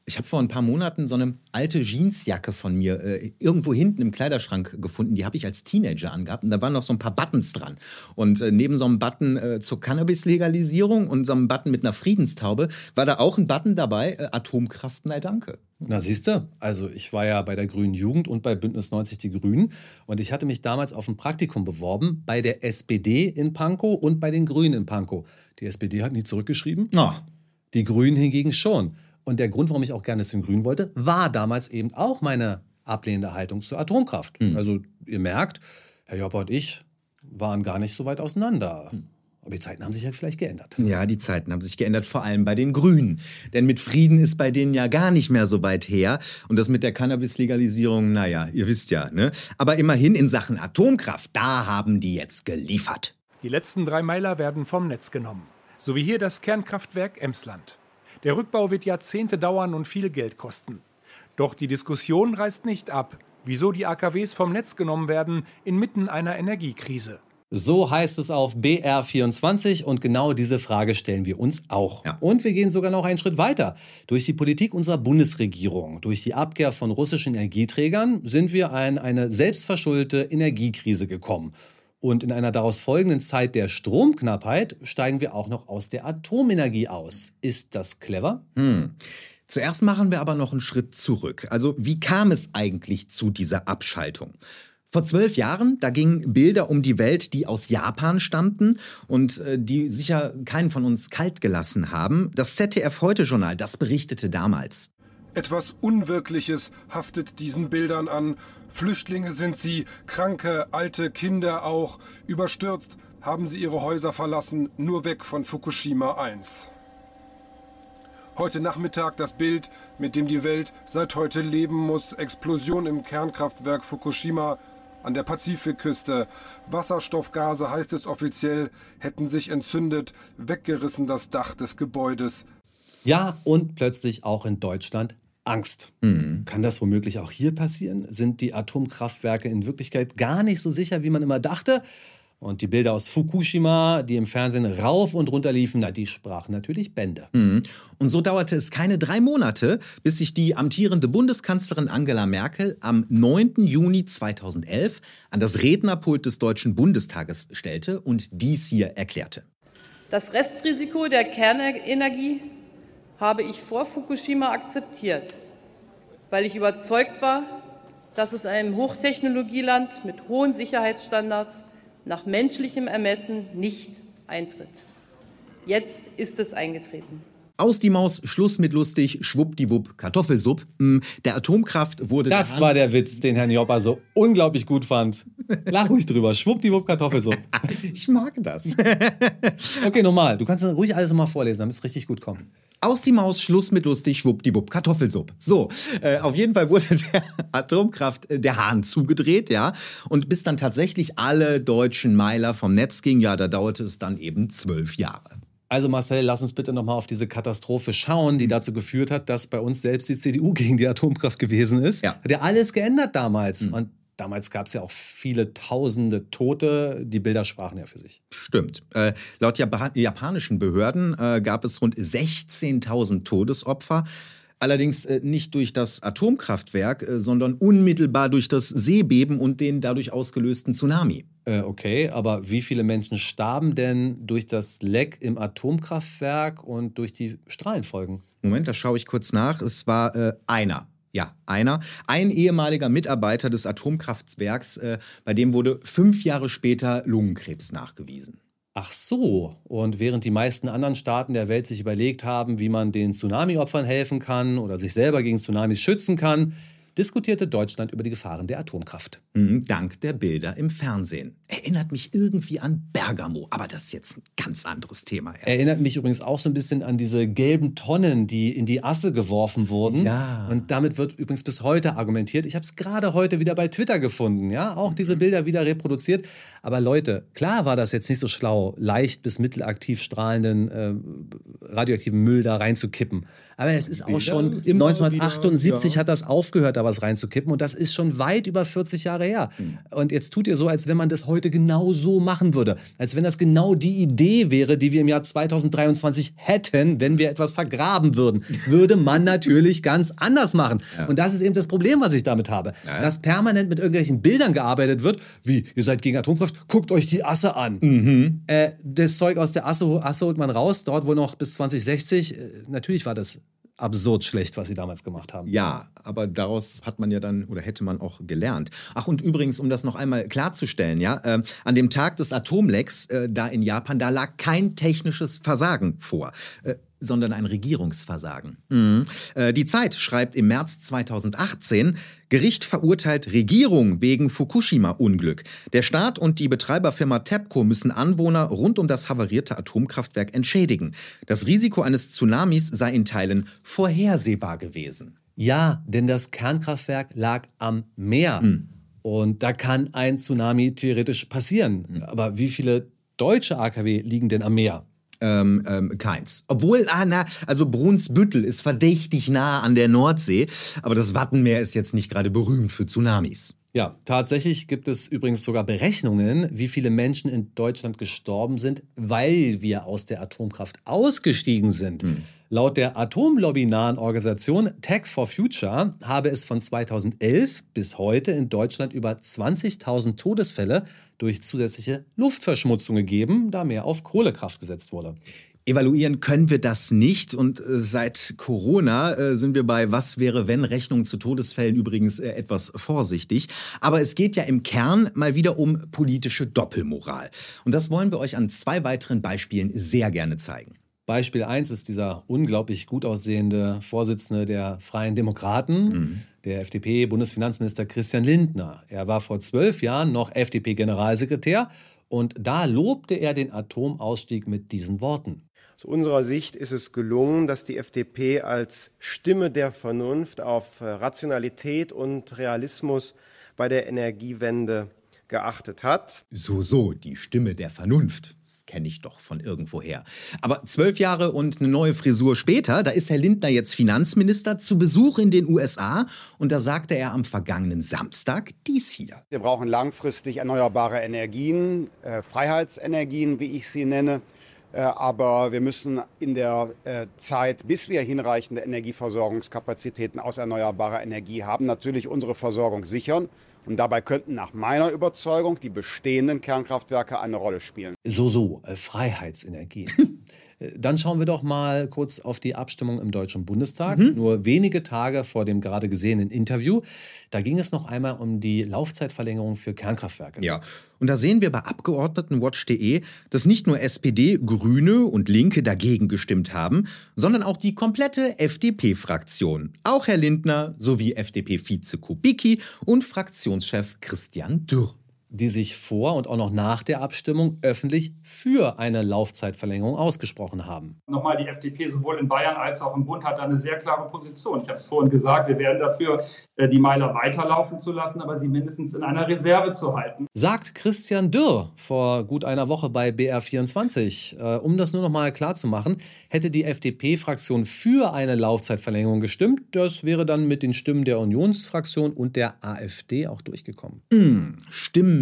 Ich habe vor ein paar Monaten so eine alte Jeansjacke von mir äh, irgendwo hinten im Kleiderschrank gefunden. Die habe ich als Teenager angehabt und da waren noch so ein paar Buttons dran. Und äh, neben so einem Button äh, zur Cannabis-Legalisierung und so einem Button mit einer Friedenstaube war da auch ein Button dabei, äh, Atomkraft, nein danke.
Na siehst du, also ich war ja bei der Grünen Jugend und bei Bündnis 90 Die Grünen und ich hatte mich damals auf ein Praktikum beworben bei der SPD in Pankow und bei den Grünen in Pankow. Die SPD hat nie zurückgeschrieben. Die Grünen hingegen schon. Und der Grund, warum ich auch gerne zu den Grünen wollte, war damals eben auch meine ablehnende Haltung zur Atomkraft. Also ihr merkt, Herr Jopper und ich waren gar nicht so weit auseinander. Aber die Zeiten haben sich ja vielleicht geändert.
Ja, die Zeiten haben sich geändert, vor allem bei den Grünen. Denn mit Frieden ist bei denen ja gar nicht mehr so weit her. Und das mit der Cannabis-Legalisierung, naja, ihr wisst ja. Ne? Aber immerhin in Sachen Atomkraft, da haben die jetzt geliefert.
Die letzten drei Meiler werden vom Netz genommen. So wie hier das Kernkraftwerk Emsland. Der Rückbau wird Jahrzehnte dauern und viel Geld kosten. Doch die Diskussion reißt nicht ab, wieso die AKWs vom Netz genommen werden inmitten einer Energiekrise.
So heißt es auf BR24 und genau diese Frage stellen wir uns auch. Und wir gehen sogar noch einen Schritt weiter. Durch die Politik unserer Bundesregierung, durch die Abkehr von russischen Energieträgern sind wir in eine selbstverschuldete Energiekrise gekommen. Und in einer daraus folgenden Zeit der Stromknappheit steigen wir auch noch aus der Atomenergie aus. Ist das clever?
Hm. Zuerst machen wir aber noch einen Schritt zurück. Also wie kam es eigentlich zu dieser Abschaltung? Vor zwölf Jahren, da gingen Bilder um die Welt, die aus Japan stammten und äh, die sicher keinen von uns kalt gelassen haben. Das ZDF-Heute-Journal, das berichtete damals.
Etwas Unwirkliches haftet diesen Bildern an. Flüchtlinge sind sie, Kranke, alte Kinder auch. Überstürzt haben sie ihre Häuser verlassen, nur weg von Fukushima 1. Heute Nachmittag das Bild, mit dem die Welt seit heute leben muss. Explosion im Kernkraftwerk Fukushima an der Pazifikküste. Wasserstoffgase, heißt es offiziell, hätten sich entzündet, weggerissen das Dach des Gebäudes.
Ja, und plötzlich auch in Deutschland Angst. Kann das womöglich auch hier passieren? Sind die Atomkraftwerke in Wirklichkeit gar nicht so sicher, wie man immer dachte? Und die Bilder aus Fukushima, die im Fernsehen rauf und runter liefen, na, die sprachen natürlich Bände.
Mhm. Und so dauerte es keine drei Monate, bis sich die amtierende Bundeskanzlerin Angela Merkel am 9. Juni 2011 an das Rednerpult des Deutschen Bundestages stellte und dies hier erklärte.
Das Restrisiko der Kernenergie habe ich vor Fukushima akzeptiert, weil ich überzeugt war, dass es in einem Hochtechnologieland mit hohen Sicherheitsstandards nach menschlichem Ermessen nicht eintritt. Jetzt ist es eingetreten.
Aus die Maus, Schluss mit lustig, schwuppdiwupp, Kartoffelsupp. Mm, Der Atomkraft wurde.
Das war der Witz, den Herrn Jopper so unglaublich gut fand. Lach ruhig drüber. Schwuppdiwupp, Kartoffelsuppe. [LAUGHS]
Ich mag das. [LAUGHS]
Okay, normal. Du kannst ruhig alles mal vorlesen, damit es richtig gut kommt.
Aus die Maus, Schluss mit lustig, schwuppdiwupp, Kartoffelsupp. So, äh, auf jeden Fall wurde [LAUGHS] der Atomkraft äh, der Hahn zugedreht, ja. Und bis dann tatsächlich alle deutschen Meiler vom Netz gingen, ja, da dauerte es dann eben zwölf Jahre.
Also Marcel, lass uns bitte nochmal auf diese Katastrophe schauen, die dazu geführt hat, dass bei uns selbst die CDU gegen die Atomkraft gewesen ist. Hat ja alles geändert damals. Und damals gab es ja auch viele tausende Tote. Die Bilder sprachen ja für sich.
Stimmt. Äh, laut Japa japanischen Behörden äh, gab es rund 16.000 Todesopfer. Allerdings äh, nicht durch das Atomkraftwerk, äh, sondern unmittelbar durch das Seebeben und den dadurch ausgelösten Tsunami.
Äh, okay, aber wie viele Menschen starben denn durch das Leck im Atomkraftwerk und durch die Strahlenfolgen?
Moment, da schaue ich kurz nach. Es war äh, einer. Ja, einer. Ein ehemaliger Mitarbeiter des Atomkraftwerks, äh, bei dem wurde fünf Jahre später Lungenkrebs nachgewiesen.
Ach so, und während die meisten anderen Staaten der Welt sich überlegt haben, wie man den Tsunami-Opfern helfen kann oder sich selber gegen Tsunamis schützen kann, diskutierte Deutschland über die Gefahren der Atomkraft.
Mhm, dank der Bilder im Fernsehen. Erinnert mich irgendwie an Bergamo, aber das ist jetzt ein ganz anderes Thema. Ja.
Erinnert mich übrigens auch so ein bisschen an diese gelben Tonnen, die in die Asse geworfen wurden.
Ja.
Und damit wird übrigens bis heute argumentiert. Ich habe es gerade heute wieder bei Twitter gefunden. Ja, auch diese Bilder wieder reproduziert. Aber Leute, klar war das jetzt nicht so schlau, leicht bis mittelaktiv strahlenden äh, radioaktiven Müll da reinzukippen. Aber es ist auch schon
immer
1978
wieder, ja.
hat das aufgehört, da was reinzukippen. Und das ist schon weit über 40 Jahre her.
Hm.
Und jetzt tut ihr so, als wenn man das heute genau so machen würde. Als wenn das genau die Idee wäre, die wir im Jahr 2023 hätten, wenn wir etwas vergraben würden. [LAUGHS] Würde man natürlich ganz anders machen. Und das ist eben das Problem, was ich damit habe.
Ja.
Dass permanent mit irgendwelchen Bildern gearbeitet wird, wie ihr seid gegen Atomkraft, guckt euch die Asse an.
Mhm.
Äh, das Zeug aus der Asse, Asse holt man raus, dauert wohl noch bis 2060. Äh, natürlich war das absurd schlecht, was sie damals gemacht haben.
Ja, aber daraus hat man ja dann oder hätte man auch gelernt. Ach, und übrigens, um das noch einmal klarzustellen, ja, äh, an dem Tag des Atomlecks äh, da in Japan, da lag kein technisches Versagen vor. Äh, sondern ein Regierungsversagen. Mhm. Äh, die Zeit schreibt im März 2018, Gericht verurteilt Regierung wegen Fukushima-Unglück. Der Staat und die Betreiberfirma TEPCO müssen Anwohner rund um das havarierte Atomkraftwerk entschädigen. Das Risiko eines Tsunamis sei in Teilen vorhersehbar gewesen.
Ja, denn das Kernkraftwerk lag am Meer. Und da kann ein Tsunami theoretisch passieren. Aber wie viele deutsche AKW liegen denn am Meer?
Ähm, ähm, keins. Obwohl, ah, na, also Brunsbüttel ist verdächtig nah an der Nordsee, aber das Wattenmeer ist jetzt nicht gerade berühmt für Tsunamis.
Ja, tatsächlich gibt es übrigens sogar Berechnungen, wie viele Menschen in Deutschland gestorben sind, weil wir aus der Atomkraft ausgestiegen sind. Laut der atomlobbynahen Organisation Tech for Future habe es von 2011 bis heute in Deutschland über 20.000 Todesfälle durch zusätzliche Luftverschmutzung gegeben, da mehr auf Kohlekraft gesetzt wurde.
Evaluieren können wir das nicht und äh, seit Corona äh, sind wir bei Was wäre wenn Rechnungen zu Todesfällen übrigens äh, etwas vorsichtig. Aber es geht ja im Kern mal wieder um politische Doppelmoral. Und das wollen wir euch an zwei weiteren Beispielen sehr gerne zeigen.
Beispiel 1 ist dieser unglaublich gut aussehende Vorsitzende der Freien Demokraten, der FDP-Bundesfinanzminister Christian Lindner. Er war vor zwölf Jahren noch FDP-Generalsekretär und da lobte er den Atomausstieg mit diesen Worten.
Aus unserer Sicht ist es gelungen, dass die FDP als Stimme der Vernunft auf äh, Rationalität und Realismus bei der Energiewende geachtet hat.
So, so, die Stimme der Vernunft. Das kenne ich doch von irgendwoher. Aber zwölf Jahre und eine neue Frisur später, da ist Herr Lindner jetzt Finanzminister zu Besuch in den USA und da sagte er am vergangenen Samstag dies hier.
Wir brauchen langfristig erneuerbare Energien, äh, Freiheitsenergien, wie ich sie nenne. Äh, aber wir müssen in der äh, Zeit, bis wir hinreichende Energieversorgungskapazitäten aus erneuerbarer Energie haben, natürlich unsere Versorgung sichern. Und dabei könnten nach meiner Überzeugung die bestehenden Kernkraftwerke eine Rolle spielen.
So, so, äh, Freiheitsenergie. [LAUGHS] Äh, Dann schauen wir doch mal kurz auf die Abstimmung im Deutschen Bundestag. Nur wenige Tage vor dem gerade gesehenen Interview. Da ging es noch einmal um die Laufzeitverlängerung für Kernkraftwerke.
Ja, und da sehen wir bei Abgeordnetenwatch.de, dass nicht nur SPD, Grüne und Linke dagegen gestimmt haben, sondern auch die komplette FDP-Fraktion. Auch Herr Lindner sowie FDP-Vize Kubicki und Fraktionschef Christian Dürr.
Die sich vor und auch noch nach der Abstimmung öffentlich für eine Laufzeitverlängerung ausgesprochen haben.
Nochmal, die FDP sowohl in Bayern als auch im Bund hat da eine sehr klare Position. Ich habe es vorhin gesagt, wir wären dafür, äh, die Meiler weiterlaufen zu lassen, aber sie mindestens in einer Reserve zu halten.
Sagt Christian Dürr vor gut einer Woche bei BR24. Äh, um das nur noch mal klar zu machen, hätte die FDP-Fraktion für eine Laufzeitverlängerung gestimmt. Das wäre dann mit den Stimmen der Unionsfraktion und der AfD auch durchgekommen.
Hm,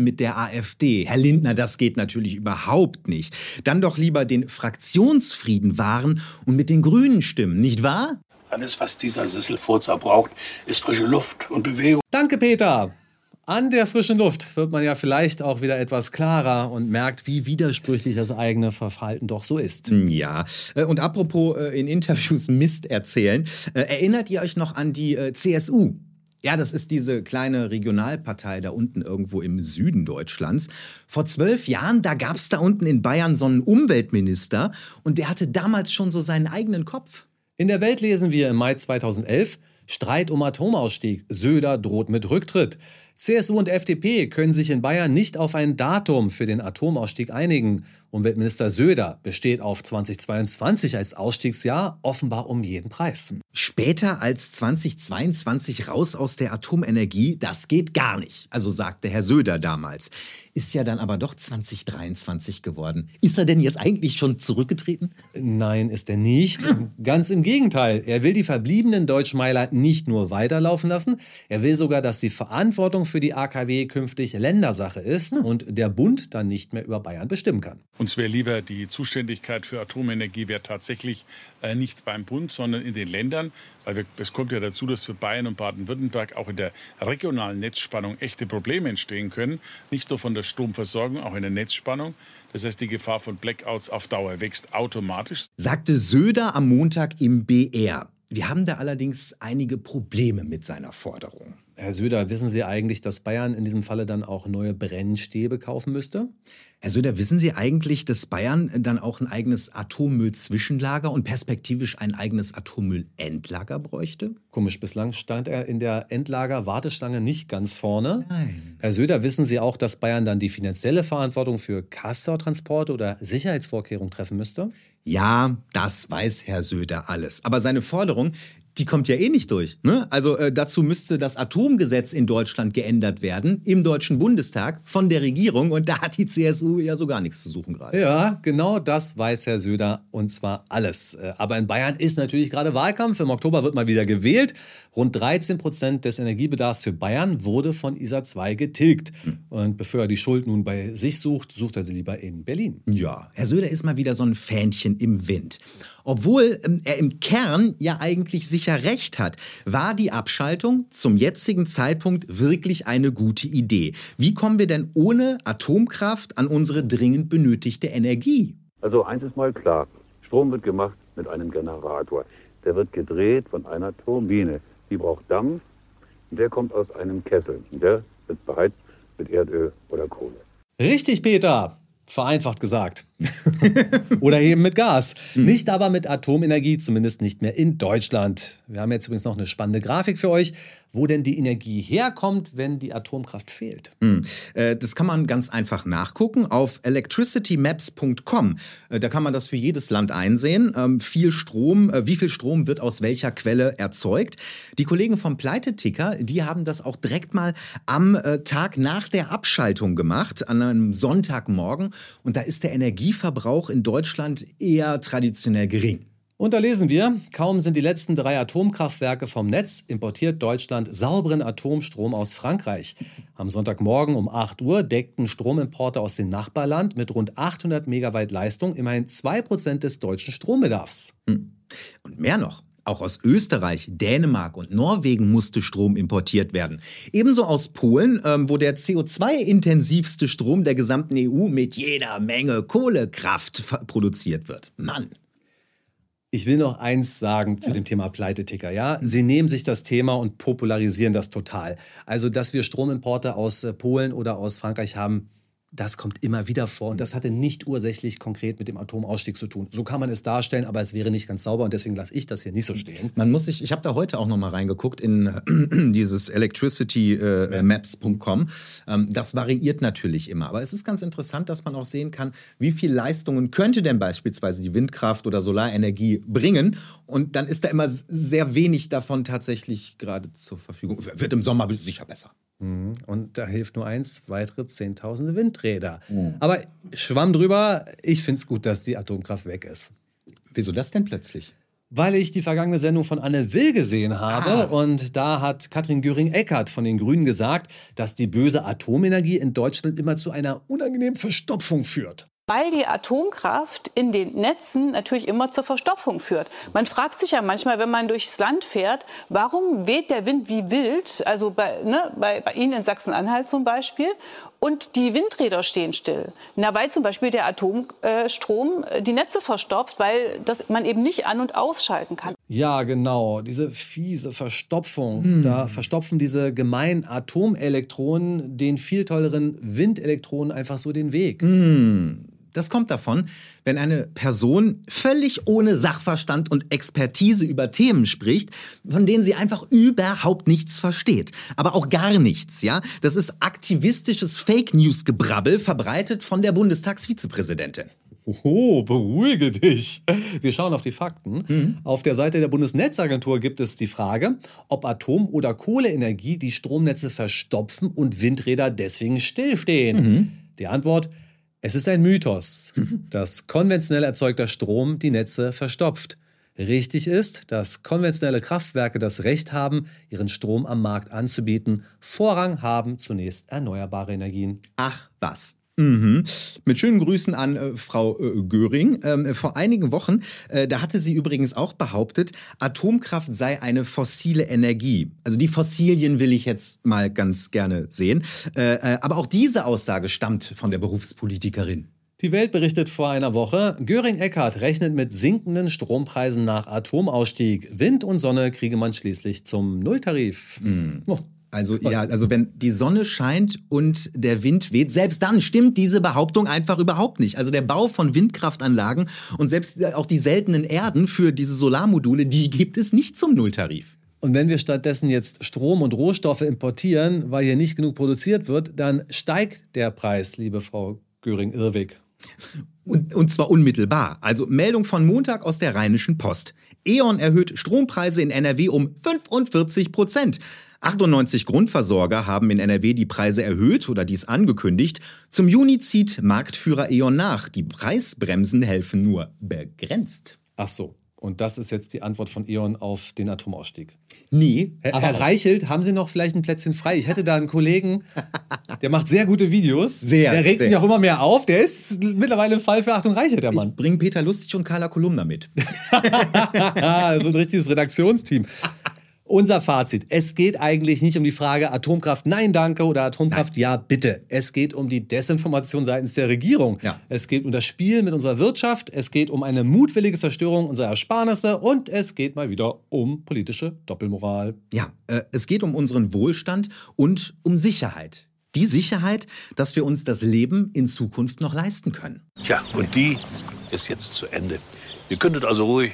Mit der AfD. Herr Lindner, das geht natürlich überhaupt nicht. Dann doch lieber den Fraktionsfrieden wahren und mit den Grünen stimmen, nicht wahr?
Alles, was dieser Sisselfurzer braucht, ist frische Luft und Bewegung.
Danke, Peter. An der frischen Luft wird man ja vielleicht auch wieder etwas klarer und merkt, wie widersprüchlich das eigene Verhalten doch so ist.
Ja, äh, und apropos äh, in Interviews Mist erzählen, äh, erinnert ihr euch noch an die CSU? Ja, das ist diese kleine Regionalpartei da unten irgendwo im Süden Deutschlands. Vor zwölf Jahren, da gab es da unten in Bayern so einen Umweltminister und der hatte damals schon so seinen eigenen Kopf.
In der Welt lesen wir im Mai 2011, Streit um Atomausstieg. Söder droht mit Rücktritt. CSU und FDP können sich in Bayern nicht auf ein Datum für den Atomausstieg einigen. Umweltminister Söder besteht auf 2022 als Ausstiegsjahr offenbar um jeden Preis.
Später als 2022 raus aus der Atomenergie, das geht gar nicht. Also sagte Herr Söder damals. Ist ja dann aber doch 2023 geworden. Ist er denn jetzt eigentlich schon zurückgetreten?
Nein, ist er nicht. Ganz im Gegenteil. Er will die verbliebenen Deutschmeiler nicht nur weiterlaufen lassen, er will sogar, dass die Verantwortung für die AKW künftig Ländersache ist und der Bund dann nicht mehr über Bayern bestimmen kann.
Uns wäre lieber, die Zuständigkeit für Atomenergie wäre tatsächlich äh, nicht beim Bund, sondern in den Ländern. Weil wir, es kommt ja dazu, dass für Bayern und Baden-Württemberg auch in der regionalen Netzspannung echte Probleme entstehen können. Nicht nur von der Stromversorgung, auch in der Netzspannung. Das heißt, die Gefahr von Blackouts auf Dauer wächst automatisch.
Sagte Söder am Montag im BR. Wir haben da allerdings einige Probleme mit seiner Forderung.
Herr Söder, wissen Sie eigentlich, dass Bayern in diesem Falle dann auch neue Brennstäbe kaufen müsste?
Herr Söder, wissen Sie eigentlich, dass Bayern dann auch ein eigenes Atommüll-Zwischenlager und perspektivisch ein eigenes Atommüll-Endlager bräuchte?
Komisch, bislang stand er in der Endlager-Warteschlange nicht ganz vorne.
Nein.
Herr Söder, wissen Sie auch, dass Bayern dann die finanzielle Verantwortung für Castortransporte oder Sicherheitsvorkehrungen treffen müsste?
Ja, das weiß Herr Söder alles. Aber seine Forderung, die kommt ja eh nicht durch. Ne? Also äh, dazu müsste das Atomgesetz in Deutschland geändert werden, im Deutschen Bundestag, von der Regierung. Und da hat die CSU ja so gar nichts zu suchen gerade.
Ja, genau das weiß Herr Söder und zwar alles. Äh, Aber in Bayern ist natürlich gerade Wahlkampf. Im Oktober wird mal wieder gewählt. Rund 13 Prozent des Energiebedarfs für Bayern wurde von ISA 2 getilgt. Und bevor er die Schuld nun bei sich sucht, sucht er sie lieber in Berlin.
Ja, Herr Söder ist mal wieder so ein Fähnchen im Wind. Obwohl ähm, er im Kern ja eigentlich sicher recht hat, war die Abschaltung zum jetzigen Zeitpunkt wirklich eine gute Idee. Wie kommen wir denn ohne Atomkraft an unsere dringend benötigte Energie?
Also eins ist mal klar, Strom wird gemacht mit einem Generator. Der wird gedreht von einer Turbine. Die braucht Dampf und der kommt aus einem Kessel. Und der wird beheizt mit Erdöl oder Kohle.
Richtig, Peter. Vereinfacht gesagt. Oder eben mit Gas. Nicht aber mit Atomenergie, zumindest nicht mehr in Deutschland. Wir haben jetzt übrigens noch eine spannende Grafik für euch, wo denn die Energie herkommt, wenn die Atomkraft fehlt.
Hm. Äh, Das kann man ganz einfach nachgucken auf electricitymaps.com. Äh, Da kann man das für jedes Land einsehen. Ähm, Viel Strom, äh, wie viel Strom wird aus welcher Quelle erzeugt. Die Kollegen vom Pleiteticker, die haben das auch direkt mal am Tag nach der Abschaltung gemacht, an einem Sonntagmorgen. Und da ist der Energieverbrauch in Deutschland eher traditionell gering.
Und da lesen wir, kaum sind die letzten drei Atomkraftwerke vom Netz, importiert Deutschland sauberen Atomstrom aus Frankreich. Am Sonntagmorgen um 8 Uhr deckten Stromimporte aus dem Nachbarland mit rund 800 Megawatt Leistung immerhin 2% des deutschen Strombedarfs.
Und mehr noch. Auch aus Österreich, Dänemark und Norwegen musste Strom importiert werden. Ebenso aus Polen, ähm, wo der CO2-intensivste Strom der gesamten EU mit jeder Menge Kohlekraft produziert wird. Mann.
Ich will noch eins sagen zu dem Thema Pleiteticker. Ja? Sie nehmen sich das Thema und popularisieren das total. Also, dass wir Stromimporte aus äh, Polen oder aus Frankreich haben, das kommt immer wieder vor. Und das hatte nicht ursächlich konkret mit dem Atomausstieg zu tun. So kann man es darstellen, aber es wäre nicht ganz sauber. Und deswegen lasse ich das hier nicht so stehen.
Man muss sich, ich habe da heute auch noch mal reingeguckt in [CLEARS THROAT] äh, dieses electricitymaps.com. Ähm, das variiert natürlich immer, aber es ist ganz interessant, dass man auch sehen kann, wie viel Leistungen könnte denn beispielsweise die Windkraft oder Solarenergie bringen und dann ist da immer sehr wenig davon tatsächlich gerade zur Verfügung. Wird im Sommer sicher besser.
Mhm. Und da hilft nur eins, weitere Zehntausende Windräder. Aber Schwamm drüber, ich finde es gut, dass die Atomkraft weg ist.
Wieso das denn plötzlich?
Weil ich die vergangene Sendung von Anne Will gesehen habe
Ah.
und da hat Katrin Göring-Eckardt von den Grünen gesagt, dass die böse Atomenergie in Deutschland immer zu einer unangenehmen Verstopfung führt.
Weil die Atomkraft in den Netzen natürlich immer zur Verstopfung führt. Man fragt sich ja manchmal, wenn man durchs Land fährt, warum weht der Wind wie wild, also bei, ne, bei, bei Ihnen in Sachsen-Anhalt zum Beispiel, und die Windräder stehen still. Na, weil zum Beispiel der Atomstrom äh, die Netze verstopft, weil das man eben nicht an- und ausschalten kann.
Ja, genau, diese fiese Verstopfung. Da verstopfen diese gemeinen Atomelektronen den viel tolleren Windelektronen einfach so den Weg.
Hm. Das kommt davon, wenn eine Person völlig ohne Sachverstand und Expertise über Themen spricht, von denen sie einfach überhaupt nichts versteht. Aber auch gar nichts, ja? Das ist aktivistisches Fake News Gebrabbel, verbreitet von der Bundestagsvizepräsidentin.
Oh, beruhige dich. Wir schauen auf die Fakten.
Mhm.
Auf der Seite der Bundesnetzagentur gibt es die Frage, ob Atom- oder Kohleenergie die Stromnetze verstopfen und Windräder deswegen stillstehen.
Mhm.
Die Antwort, es ist ein Mythos, dass konventionell erzeugter Strom die Netze verstopft. Richtig ist, dass konventionelle Kraftwerke das Recht haben, ihren Strom am Markt anzubieten. Vorrang haben zunächst erneuerbare Energien.
Ach was. Mhm. Mit schönen Grüßen an äh, Frau äh, Göring. Ähm, vor einigen Wochen, äh, da hatte sie übrigens auch behauptet, Atomkraft sei eine fossile Energie. Also die Fossilien will ich jetzt mal ganz gerne sehen. Äh, äh, aber auch diese Aussage stammt von der Berufspolitikerin.
Die Welt berichtet vor einer Woche, Göring-Eckardt rechnet mit sinkenden Strompreisen nach Atomausstieg. Wind und Sonne kriege man schließlich zum Nulltarif. Oh.
Also ja, also wenn die Sonne scheint und der Wind weht, selbst dann stimmt diese Behauptung einfach überhaupt nicht. Also der Bau von Windkraftanlagen und selbst auch die seltenen Erden für diese Solarmodule, die gibt es nicht zum Nulltarif.
Und wenn wir stattdessen jetzt Strom und Rohstoffe importieren, weil hier nicht genug produziert wird, dann steigt der Preis, liebe Frau Göring-Irwig.
Und, und zwar unmittelbar. Also Meldung von Montag aus der Rheinischen Post. E.ON erhöht Strompreise in NRW um 45 Prozent. 98 Grundversorger haben in NRW die Preise erhöht oder dies angekündigt. Zum Juni zieht Marktführer E.ON nach. Die Preisbremsen helfen nur begrenzt.
Ach so. Und das ist jetzt die Antwort von E.ON auf den Atomausstieg.
Nee.
Herr,
aber
Herr Reichelt, haben Sie noch vielleicht ein Plätzchen frei? Ich hätte da einen Kollegen, [LAUGHS] der macht sehr gute Videos.
Sehr,
Der regt
sehr.
sich auch immer mehr auf. Der ist mittlerweile ein Fall für Achtung Reichelt, der Mann.
Bring Peter Lustig und Carla Kolumna mit. [LAUGHS]
so ein richtiges Redaktionsteam. Unser Fazit. Es geht eigentlich nicht um die Frage Atomkraft nein danke oder Atomkraft ja bitte. Es geht um die Desinformation seitens der Regierung. Es geht um das Spiel mit unserer Wirtschaft. Es geht um eine mutwillige Zerstörung unserer Ersparnisse. Und es geht mal wieder um politische Doppelmoral.
Ja, äh, es geht um unseren Wohlstand und um Sicherheit. Die Sicherheit, dass wir uns das Leben in Zukunft noch leisten können.
Tja, und die ist jetzt zu Ende. Ihr könntet also ruhig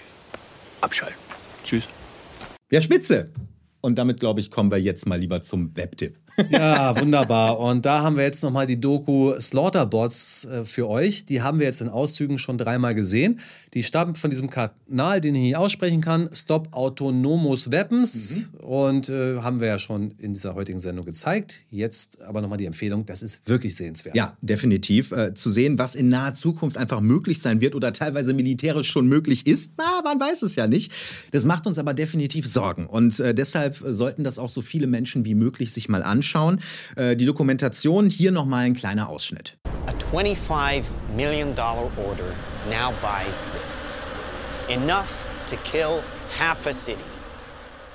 abschalten. Tschüss.
Ja, spitze. Und damit, glaube ich, kommen wir jetzt mal lieber zum Webtipp. [LAUGHS]
Ja, wunderbar. Und da haben wir jetzt nochmal die Doku Slaughterbots äh, für euch. Die haben wir jetzt in Auszügen schon dreimal gesehen. Die stammt von diesem Kanal, den ich nicht aussprechen kann, Stop Autonomous Weapons. Und äh, haben wir ja schon in dieser heutigen Sendung gezeigt. Jetzt aber nochmal die Empfehlung, das ist wirklich sehenswert.
Ja, definitiv. Äh, zu sehen, was in naher Zukunft einfach möglich sein wird oder teilweise militärisch schon möglich ist, na, man weiß es ja nicht. Das macht uns aber definitiv Sorgen. Und äh, deshalb sollten das auch so viele Menschen wie möglich sich mal anschauen. Äh, die Dokumentation, hier nochmal ein kleiner Ausschnitt.
A $25 million order now buys this. Enough to kill half a city.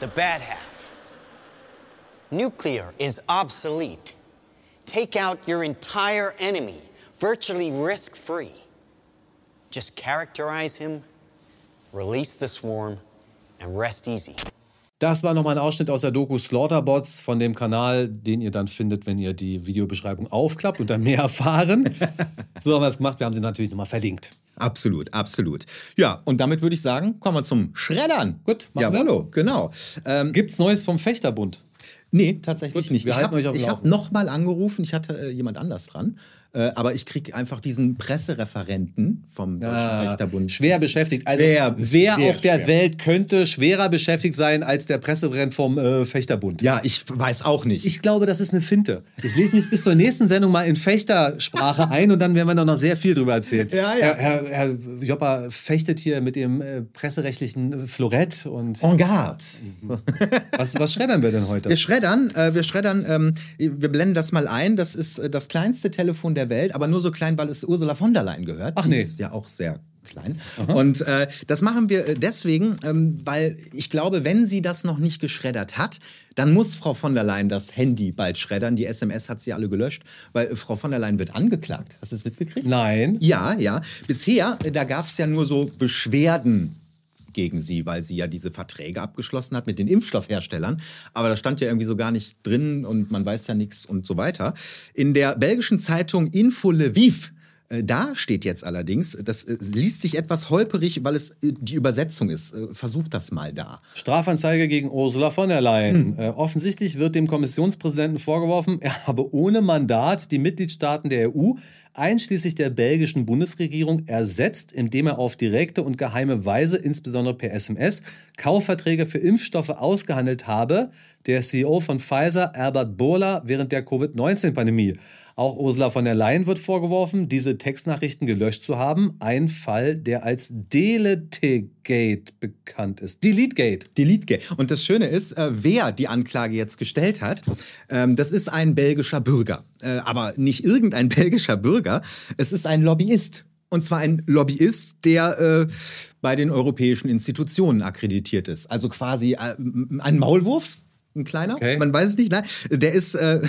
The bad half. Nuclear is obsolete. Take out your entire enemy, virtually risk free. Just characterize him, release the swarm, and rest easy.
Das war nochmal ein Ausschnitt aus der Doku Slaughterbots von dem Kanal, den ihr dann findet, wenn ihr die Videobeschreibung aufklappt und dann mehr [LAUGHS] erfahren. so haben wir es gemacht. Wir haben sie natürlich nochmal verlinkt.
Absolut, absolut. Ja, und damit würde ich sagen, kommen wir zum Schreddern.
Gut, machen wir.
Jawollo, genau. Ähm,
Gibt's Neues vom Fechterbund?
Nee, tatsächlich nicht.
wir
ich
halten
habe
euch auf dem
hab
Laufenden.
nochmal angerufen, ich hatte äh, jemand anders dran. Äh, aber ich kriege einfach diesen Pressereferenten vom Deutschen
Ah,
Fechterbund.
schwer beschäftigt. Also
Sehr-
wer auf der
schwer.
Welt könnte schwerer beschäftigt sein als der Pressereferent vom äh, Fechterbund?
Ja, ich weiß auch nicht.
Ich glaube, das ist eine Finte. Ich lese mich bis zur nächsten Sendung mal in Fechtersprache ein und dann werden wir noch sehr viel drüber erzählen.
Ja, ja.
Herr, Herr, Herr Joppa fechtet hier mit dem äh, presserechtlichen Florett und
En garde.
was, was schreddern wir denn heute?
Wir schreddern, äh, wir schreddern, ähm, wir blenden das mal ein. Das ist äh, das kleinste Telefon der Welt, aber nur so klein, weil es Ursula von der Leyen gehört.
Ach
Die
nee.
ist ja auch sehr klein. Und äh, das machen wir äh, deswegen, ähm, weil ich glaube, wenn sie das noch nicht geschreddert hat, dann muss Frau von der Leyen das Handy bald schreddern. Die SMS hat sie alle gelöscht, weil äh, Frau von der Leyen wird angeklagt. Hast du das mitgekriegt?
Nein.
Ja, ja. Bisher, äh, da gab es ja nur so Beschwerden gegen sie, weil sie ja diese Verträge abgeschlossen hat mit den Impfstoffherstellern. Aber da stand ja irgendwie so gar nicht drin und man weiß ja nichts und so weiter. In der belgischen Zeitung Info Lviv Äh, Da steht jetzt allerdings, das äh, liest sich etwas holperig, weil es äh, die Übersetzung ist. Äh, Versucht das mal da.
Strafanzeige gegen Ursula von der Leyen. Äh, offensichtlich wird dem Kommissionspräsidenten vorgeworfen, er habe ohne Mandat die Mitgliedstaaten der EU, einschließlich der belgischen Bundesregierung, ersetzt, indem er auf direkte und geheime Weise, insbesondere per SMS, Kaufverträge für Impfstoffe ausgehandelt habe. Der CEO von Pfizer, Albert Bourla, während der Covid-19-Pandemie. Auch Ursula von der Leyen wird vorgeworfen, diese Textnachrichten gelöscht zu haben. Ein Fall, der als Deletegate bekannt ist. Deletegate.
Deletegate. Und das Schöne ist, äh, wer die Anklage jetzt gestellt hat, ähm, das ist ein belgischer Bürger. Äh, aber nicht irgendein [LAUGHS] belgischer Bürger, es ist ein Lobbyist. Und zwar ein Lobbyist, der äh, bei den europäischen Institutionen akkreditiert ist. Also quasi ein Maulwurf, ein kleiner, man weiß es nicht. Nein, der ist äh,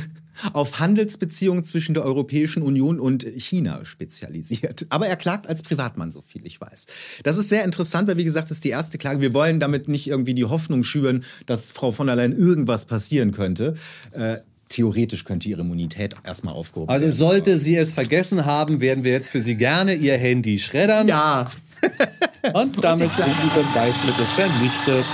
auf Handelsbeziehungen zwischen der Europäischen Union und China spezialisiert. Aber er klagt als Privatmann, so viel ich weiß. Das ist sehr interessant, weil wie gesagt, das ist die erste Klage. Wir wollen damit nicht irgendwie die Hoffnung schüren, dass Frau von der Leyen irgendwas passieren könnte. Äh, theoretisch könnte ihre Immunität erstmal aufgehoben
Also
werden.
sollte sie es vergessen haben, werden wir jetzt für sie gerne ihr Handy schreddern.
Ja.
Und damit [LAUGHS] sind die Beweismittel vernichtet.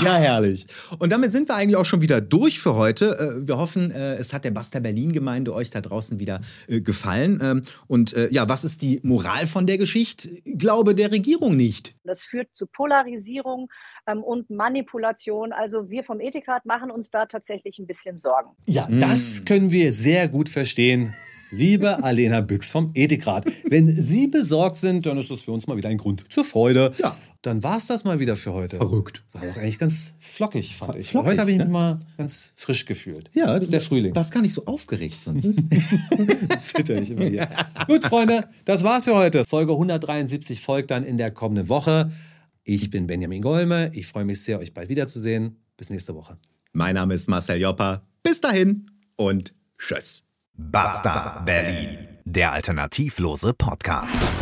[LAUGHS]
Ja, herrlich. Und damit sind wir eigentlich auch schon wieder durch für heute. Äh, Wir hoffen, äh, es hat der Basta Berlin-Gemeinde euch da draußen wieder äh, gefallen. Ähm, Und ja, was ist die Moral von der Geschichte? Glaube der Regierung nicht.
Das führt zu Polarisierung ähm, und Manipulation. Also wir vom Ethikrat machen uns da tatsächlich ein bisschen Sorgen.
Ja, das können wir sehr gut verstehen. Liebe Alena Büchs vom Ethikrat, wenn Sie besorgt sind, dann ist das für uns mal wieder ein Grund zur Freude. Ja. Dann war es das mal wieder für heute.
Verrückt.
War auch eigentlich ganz flockig, fand ich.
Flockig,
heute habe ich mich
ne?
mal ganz frisch gefühlt.
Ja,
das ist der Frühling.
Warst gar nicht so aufgeregt sonst. [LAUGHS]
Zitter ich immer hier. Gut, Freunde, das war's für heute. Folge 173 folgt dann in der kommenden Woche. Ich bin Benjamin Golme. Ich freue mich sehr, euch bald wiederzusehen. Bis nächste Woche.
Mein Name ist Marcel Joppa. Bis dahin und tschüss.
Basta Berlin, der alternativlose Podcast.